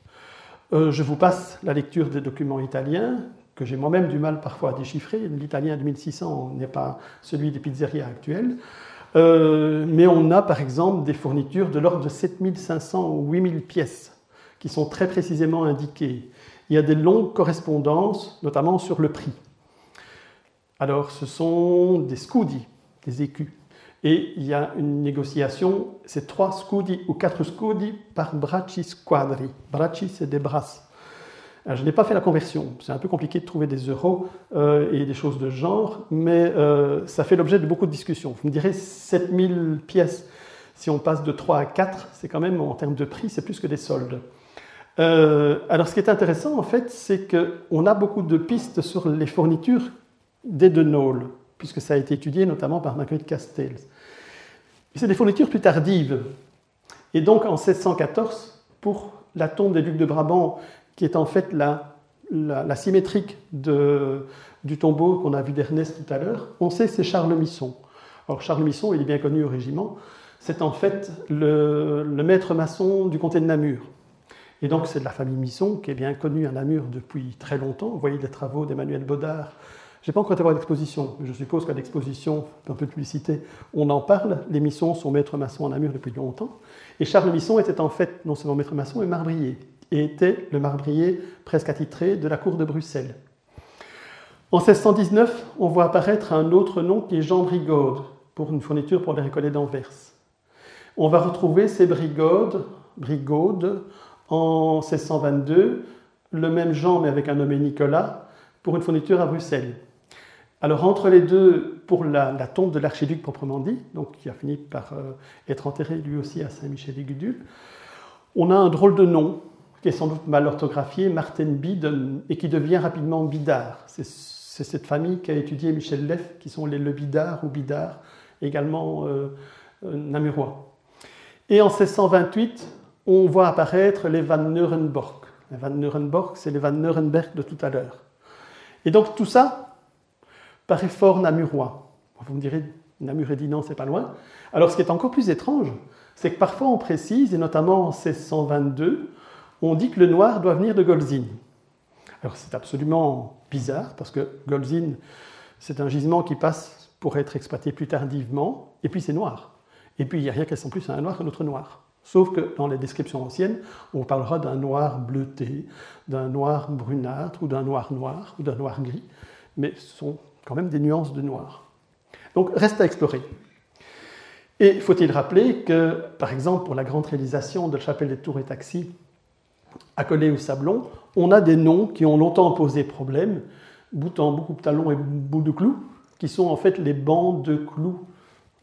Speaker 4: Euh, je vous passe la lecture des documents italiens, que j'ai moi-même du mal parfois à déchiffrer. L'italien de 1600 n'est pas celui des pizzerias actuelles. Euh, mais on a par exemple des fournitures de l'ordre de 7500 ou 8000 pièces qui sont très précisément indiquées. il y a des longues correspondances, notamment sur le prix. Alors, ce sont des scudi, des écus. Et il y a une négociation, c'est trois scudi ou quatre scudi par bracci squadri. Bracci, c'est des brasses. je n'ai pas fait la conversion, c'est un peu compliqué de trouver des euros euh, et des choses de genre, mais euh, ça fait l'objet de beaucoup de discussions. Vous me direz 7000 pièces, si on passe de 3 à 4, c'est quand même, en termes de prix, c'est plus que des soldes. Euh, alors ce qui est intéressant, en fait, c'est qu'on a beaucoup de pistes sur les fournitures des de Nôle, puisque ça a été étudié notamment par Marguerite Castells. C'est des fournitures plus tardives. Et donc en 1614, pour la tombe des ducs de Brabant, qui est en fait la, symétrique du tombeau qu'on a vu d'Ernest tout à l'heure, on sait c'est Charles Misson. Alors Charles Misson, il est bien connu au régiment, c'est en fait le, le, maître maçon du comté de Namur. Et donc c'est de la famille Misson, qui est bien connue à Namur depuis très longtemps. Vous voyez les travaux d'Emmanuel Baudard je n'ai pas encore été voir l'exposition, mais je suppose qu'à l'exposition, un peu de publicité, on en parle. Les Missons sont maîtres maçons en Namur depuis longtemps. Et Charles Misson était en fait non seulement maître maçon, mais marbrier. Et était le marbrier presque attitré de la cour de Bruxelles. En 1619, on voit apparaître un autre nom qui est Jean Brigode, pour une fourniture pour les récollets d'Anvers. On va retrouver ces brigaudes, brigaudes en 1622, le même Jean mais avec un nommé Nicolas, pour une fourniture à Bruxelles. Alors entre les deux, pour la, tombe de l'archiduc proprement dit, donc qui a fini par euh, être enterré lui aussi à Saint-Michel-des-Gudule, on a un drôle de nom qui est sans doute mal orthographié, Martin Bide, et qui devient rapidement Bidard. C'est cette famille qui a étudié Michel Leff, qui sont les Le Bidard ou Bidard, également euh, euh, namurois. Et en 1628, on voit apparaître les Van Neurenborg. Les Van Neurenborg, c'est les Van Neurenberg de tout à l'heure. Et donc tout ça, paraît fort namurois. Vous me direz, Namur et Dinan, c'est pas loin. Alors ce qui est encore plus étrange, c'est que parfois on précise, et notamment en 1622, on dit que le noir doit venir de Golzin. Alors c'est absolument bizarre, parce que Golzin, c'est un gisement qui passe pour être exploité plus tardivement, et puis c'est noir. Et puis il n'y a rien qui ressemble plus à un noir qu'un autre noir. Sauf que dans les descriptions anciennes, on parlera d'un noir bleuté, d'un noir brunâtre, ou d'un noir noir, ou d'un noir gris. Mais ce sont quand même des nuances de noir. Donc reste à explorer. Et faut-il rappeler que, par exemple, pour la grande réalisation de la chapelle des Tours et Taxis, accolée au Sablon, on a des noms qui ont longtemps posé problème, bout en bout, talon et bout de clous, qui sont en fait les bancs de clous,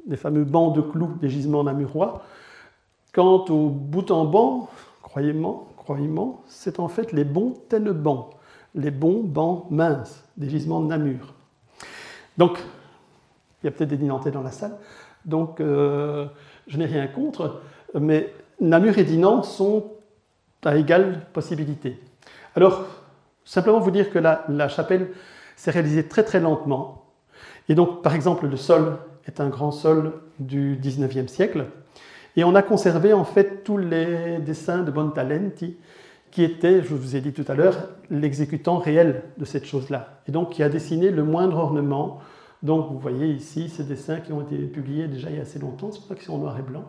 Speaker 4: les fameux bancs de clous des gisements namurois. Quant au bout en banc, croyez-moi, croyez-moi, c'est en fait les bons bancs, les bons bancs minces des gisements de Namur. Donc, il y a peut-être des Dinantais dans la salle, donc euh, je n'ai rien contre, mais Namur et Dinan sont à égale possibilité. Alors, simplement vous dire que la, la chapelle s'est réalisée très très lentement, et donc par exemple le sol est un grand sol du 19e siècle, et on a conservé en fait tous les dessins de Bontalenti, qui était, je vous ai dit tout à l'heure, l'exécutant réel de cette chose-là, et donc qui a dessiné le moindre ornement. Donc vous voyez ici ces dessins qui ont été publiés déjà il y a assez longtemps, c'est pour ça qu'ils sont en noir et blanc,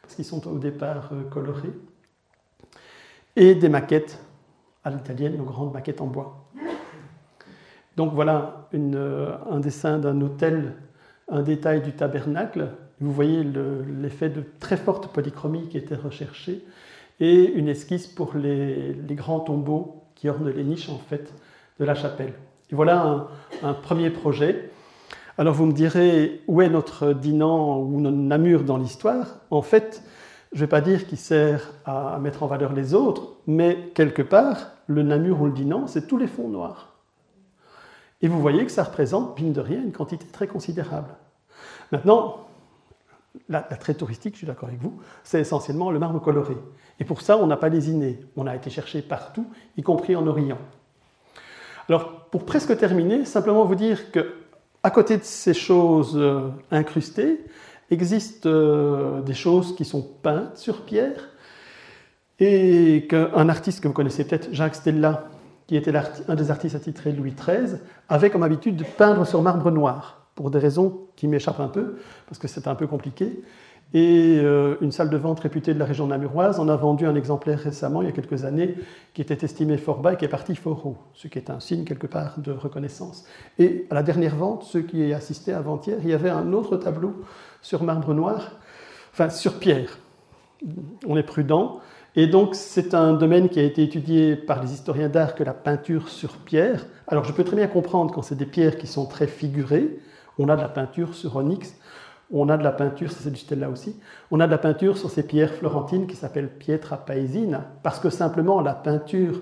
Speaker 4: parce qu'ils sont au départ euh, colorés, et des maquettes à l'italienne, nos grandes maquettes en bois. Donc voilà euh, un dessin d'un hôtel, un détail du tabernacle. Vous voyez l'effet de très forte polychromie qui était recherché et une esquisse pour les, grands tombeaux qui ornent les niches en fait de la chapelle. Et voilà un, premier projet. Alors vous me direz où est notre Dinan ou notre Namur dans l'histoire? En fait, je ne vais pas dire qu'il sert à mettre en valeur les autres, mais quelque part, le Namur ou le Dinan, c'est tous les fonds noirs. Et vous voyez que ça représente, mine de rien, une quantité très considérable. Maintenant, L'attrait touristique, je suis d'accord avec vous, c'est essentiellement le marbre coloré. Et pour ça, on n'a pas lésiné. On a été chercher partout, y compris en Orient. Alors, pour presque terminer, simplement vous dire que, à côté de ces choses euh, incrustées, existent euh, des choses qui sont peintes sur pierre, et qu'un artiste que vous connaissez peut-être, Jacques Stella, qui était un des artistes attitrés Louis XIII, avait comme habitude de peindre sur marbre noir pour des raisons qui m'échappent un peu, parce que c'est un peu compliqué. et euh, une salle de vente réputée de la région namuroise en a vendu un exemplaire récemment, il y a quelques années, qui était estimé fort bas et qui est parti fort haut, ce qui est un signe quelque part de reconnaissance. Et à la dernière vente, ceux qui y assistaient avant-hier, il y avait un autre tableau sur marbre noir, enfin sur pierre. On est prudent. Et donc c'est un domaine qui a été étudié par les historiens d'art que la peinture sur pierre. Alors je peux très bien comprendre quand c'est des pierres qui sont très figurées, on a de la peinture sur onyx, on a de la peinture, c'est du stella aussi, on a de la peinture sur ces pierres florentines qui s'appellent pietra paesina, parce que simplement la peinture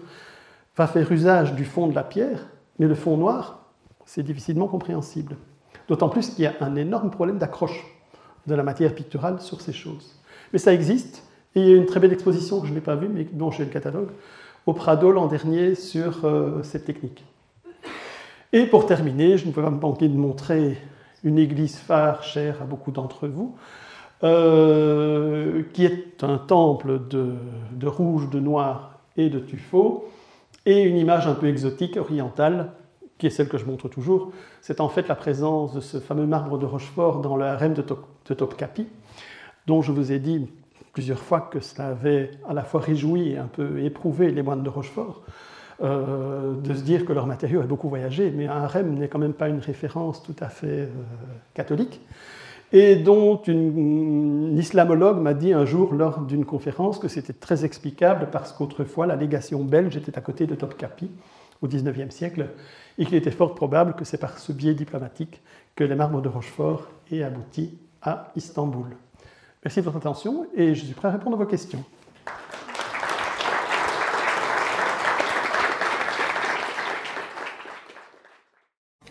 Speaker 4: va faire usage du fond de la pierre, mais le fond noir, c'est difficilement compréhensible. D'autant plus qu'il y a un énorme problème d'accroche de la matière picturale sur ces choses. Mais ça existe, et il y a une très belle exposition que je n'ai pas vue, mais dont j'ai le catalogue, au Prado l'an dernier sur euh, cette technique. Et pour terminer, je ne peux pas me manquer de montrer une église phare chère à beaucoup d'entre vous, euh, qui est un temple de, rouge, de noir et de tuffeau, et une image un peu exotique, orientale, qui est celle que je montre toujours. C'est en fait la présence de ce fameux marbre de Rochefort dans le harem de, Topkapi, dont je vous ai dit plusieurs fois que cela avait à la fois réjoui et un peu éprouvé les moines de Rochefort. Euh, de se dire que leur matériau a beaucoup voyagé, mais un harem n'est quand même pas une référence tout à fait euh, catholique, et dont une, islamologue m'a dit un jour lors d'une conférence que c'était très explicable parce qu'autrefois la légation belge était à côté de Topkapi au XIXe siècle, et qu'il était fort probable que c'est par ce biais diplomatique que les marbres de Rochefort aient abouti à Istanbul. Merci de votre attention et je suis prêt à répondre à vos questions.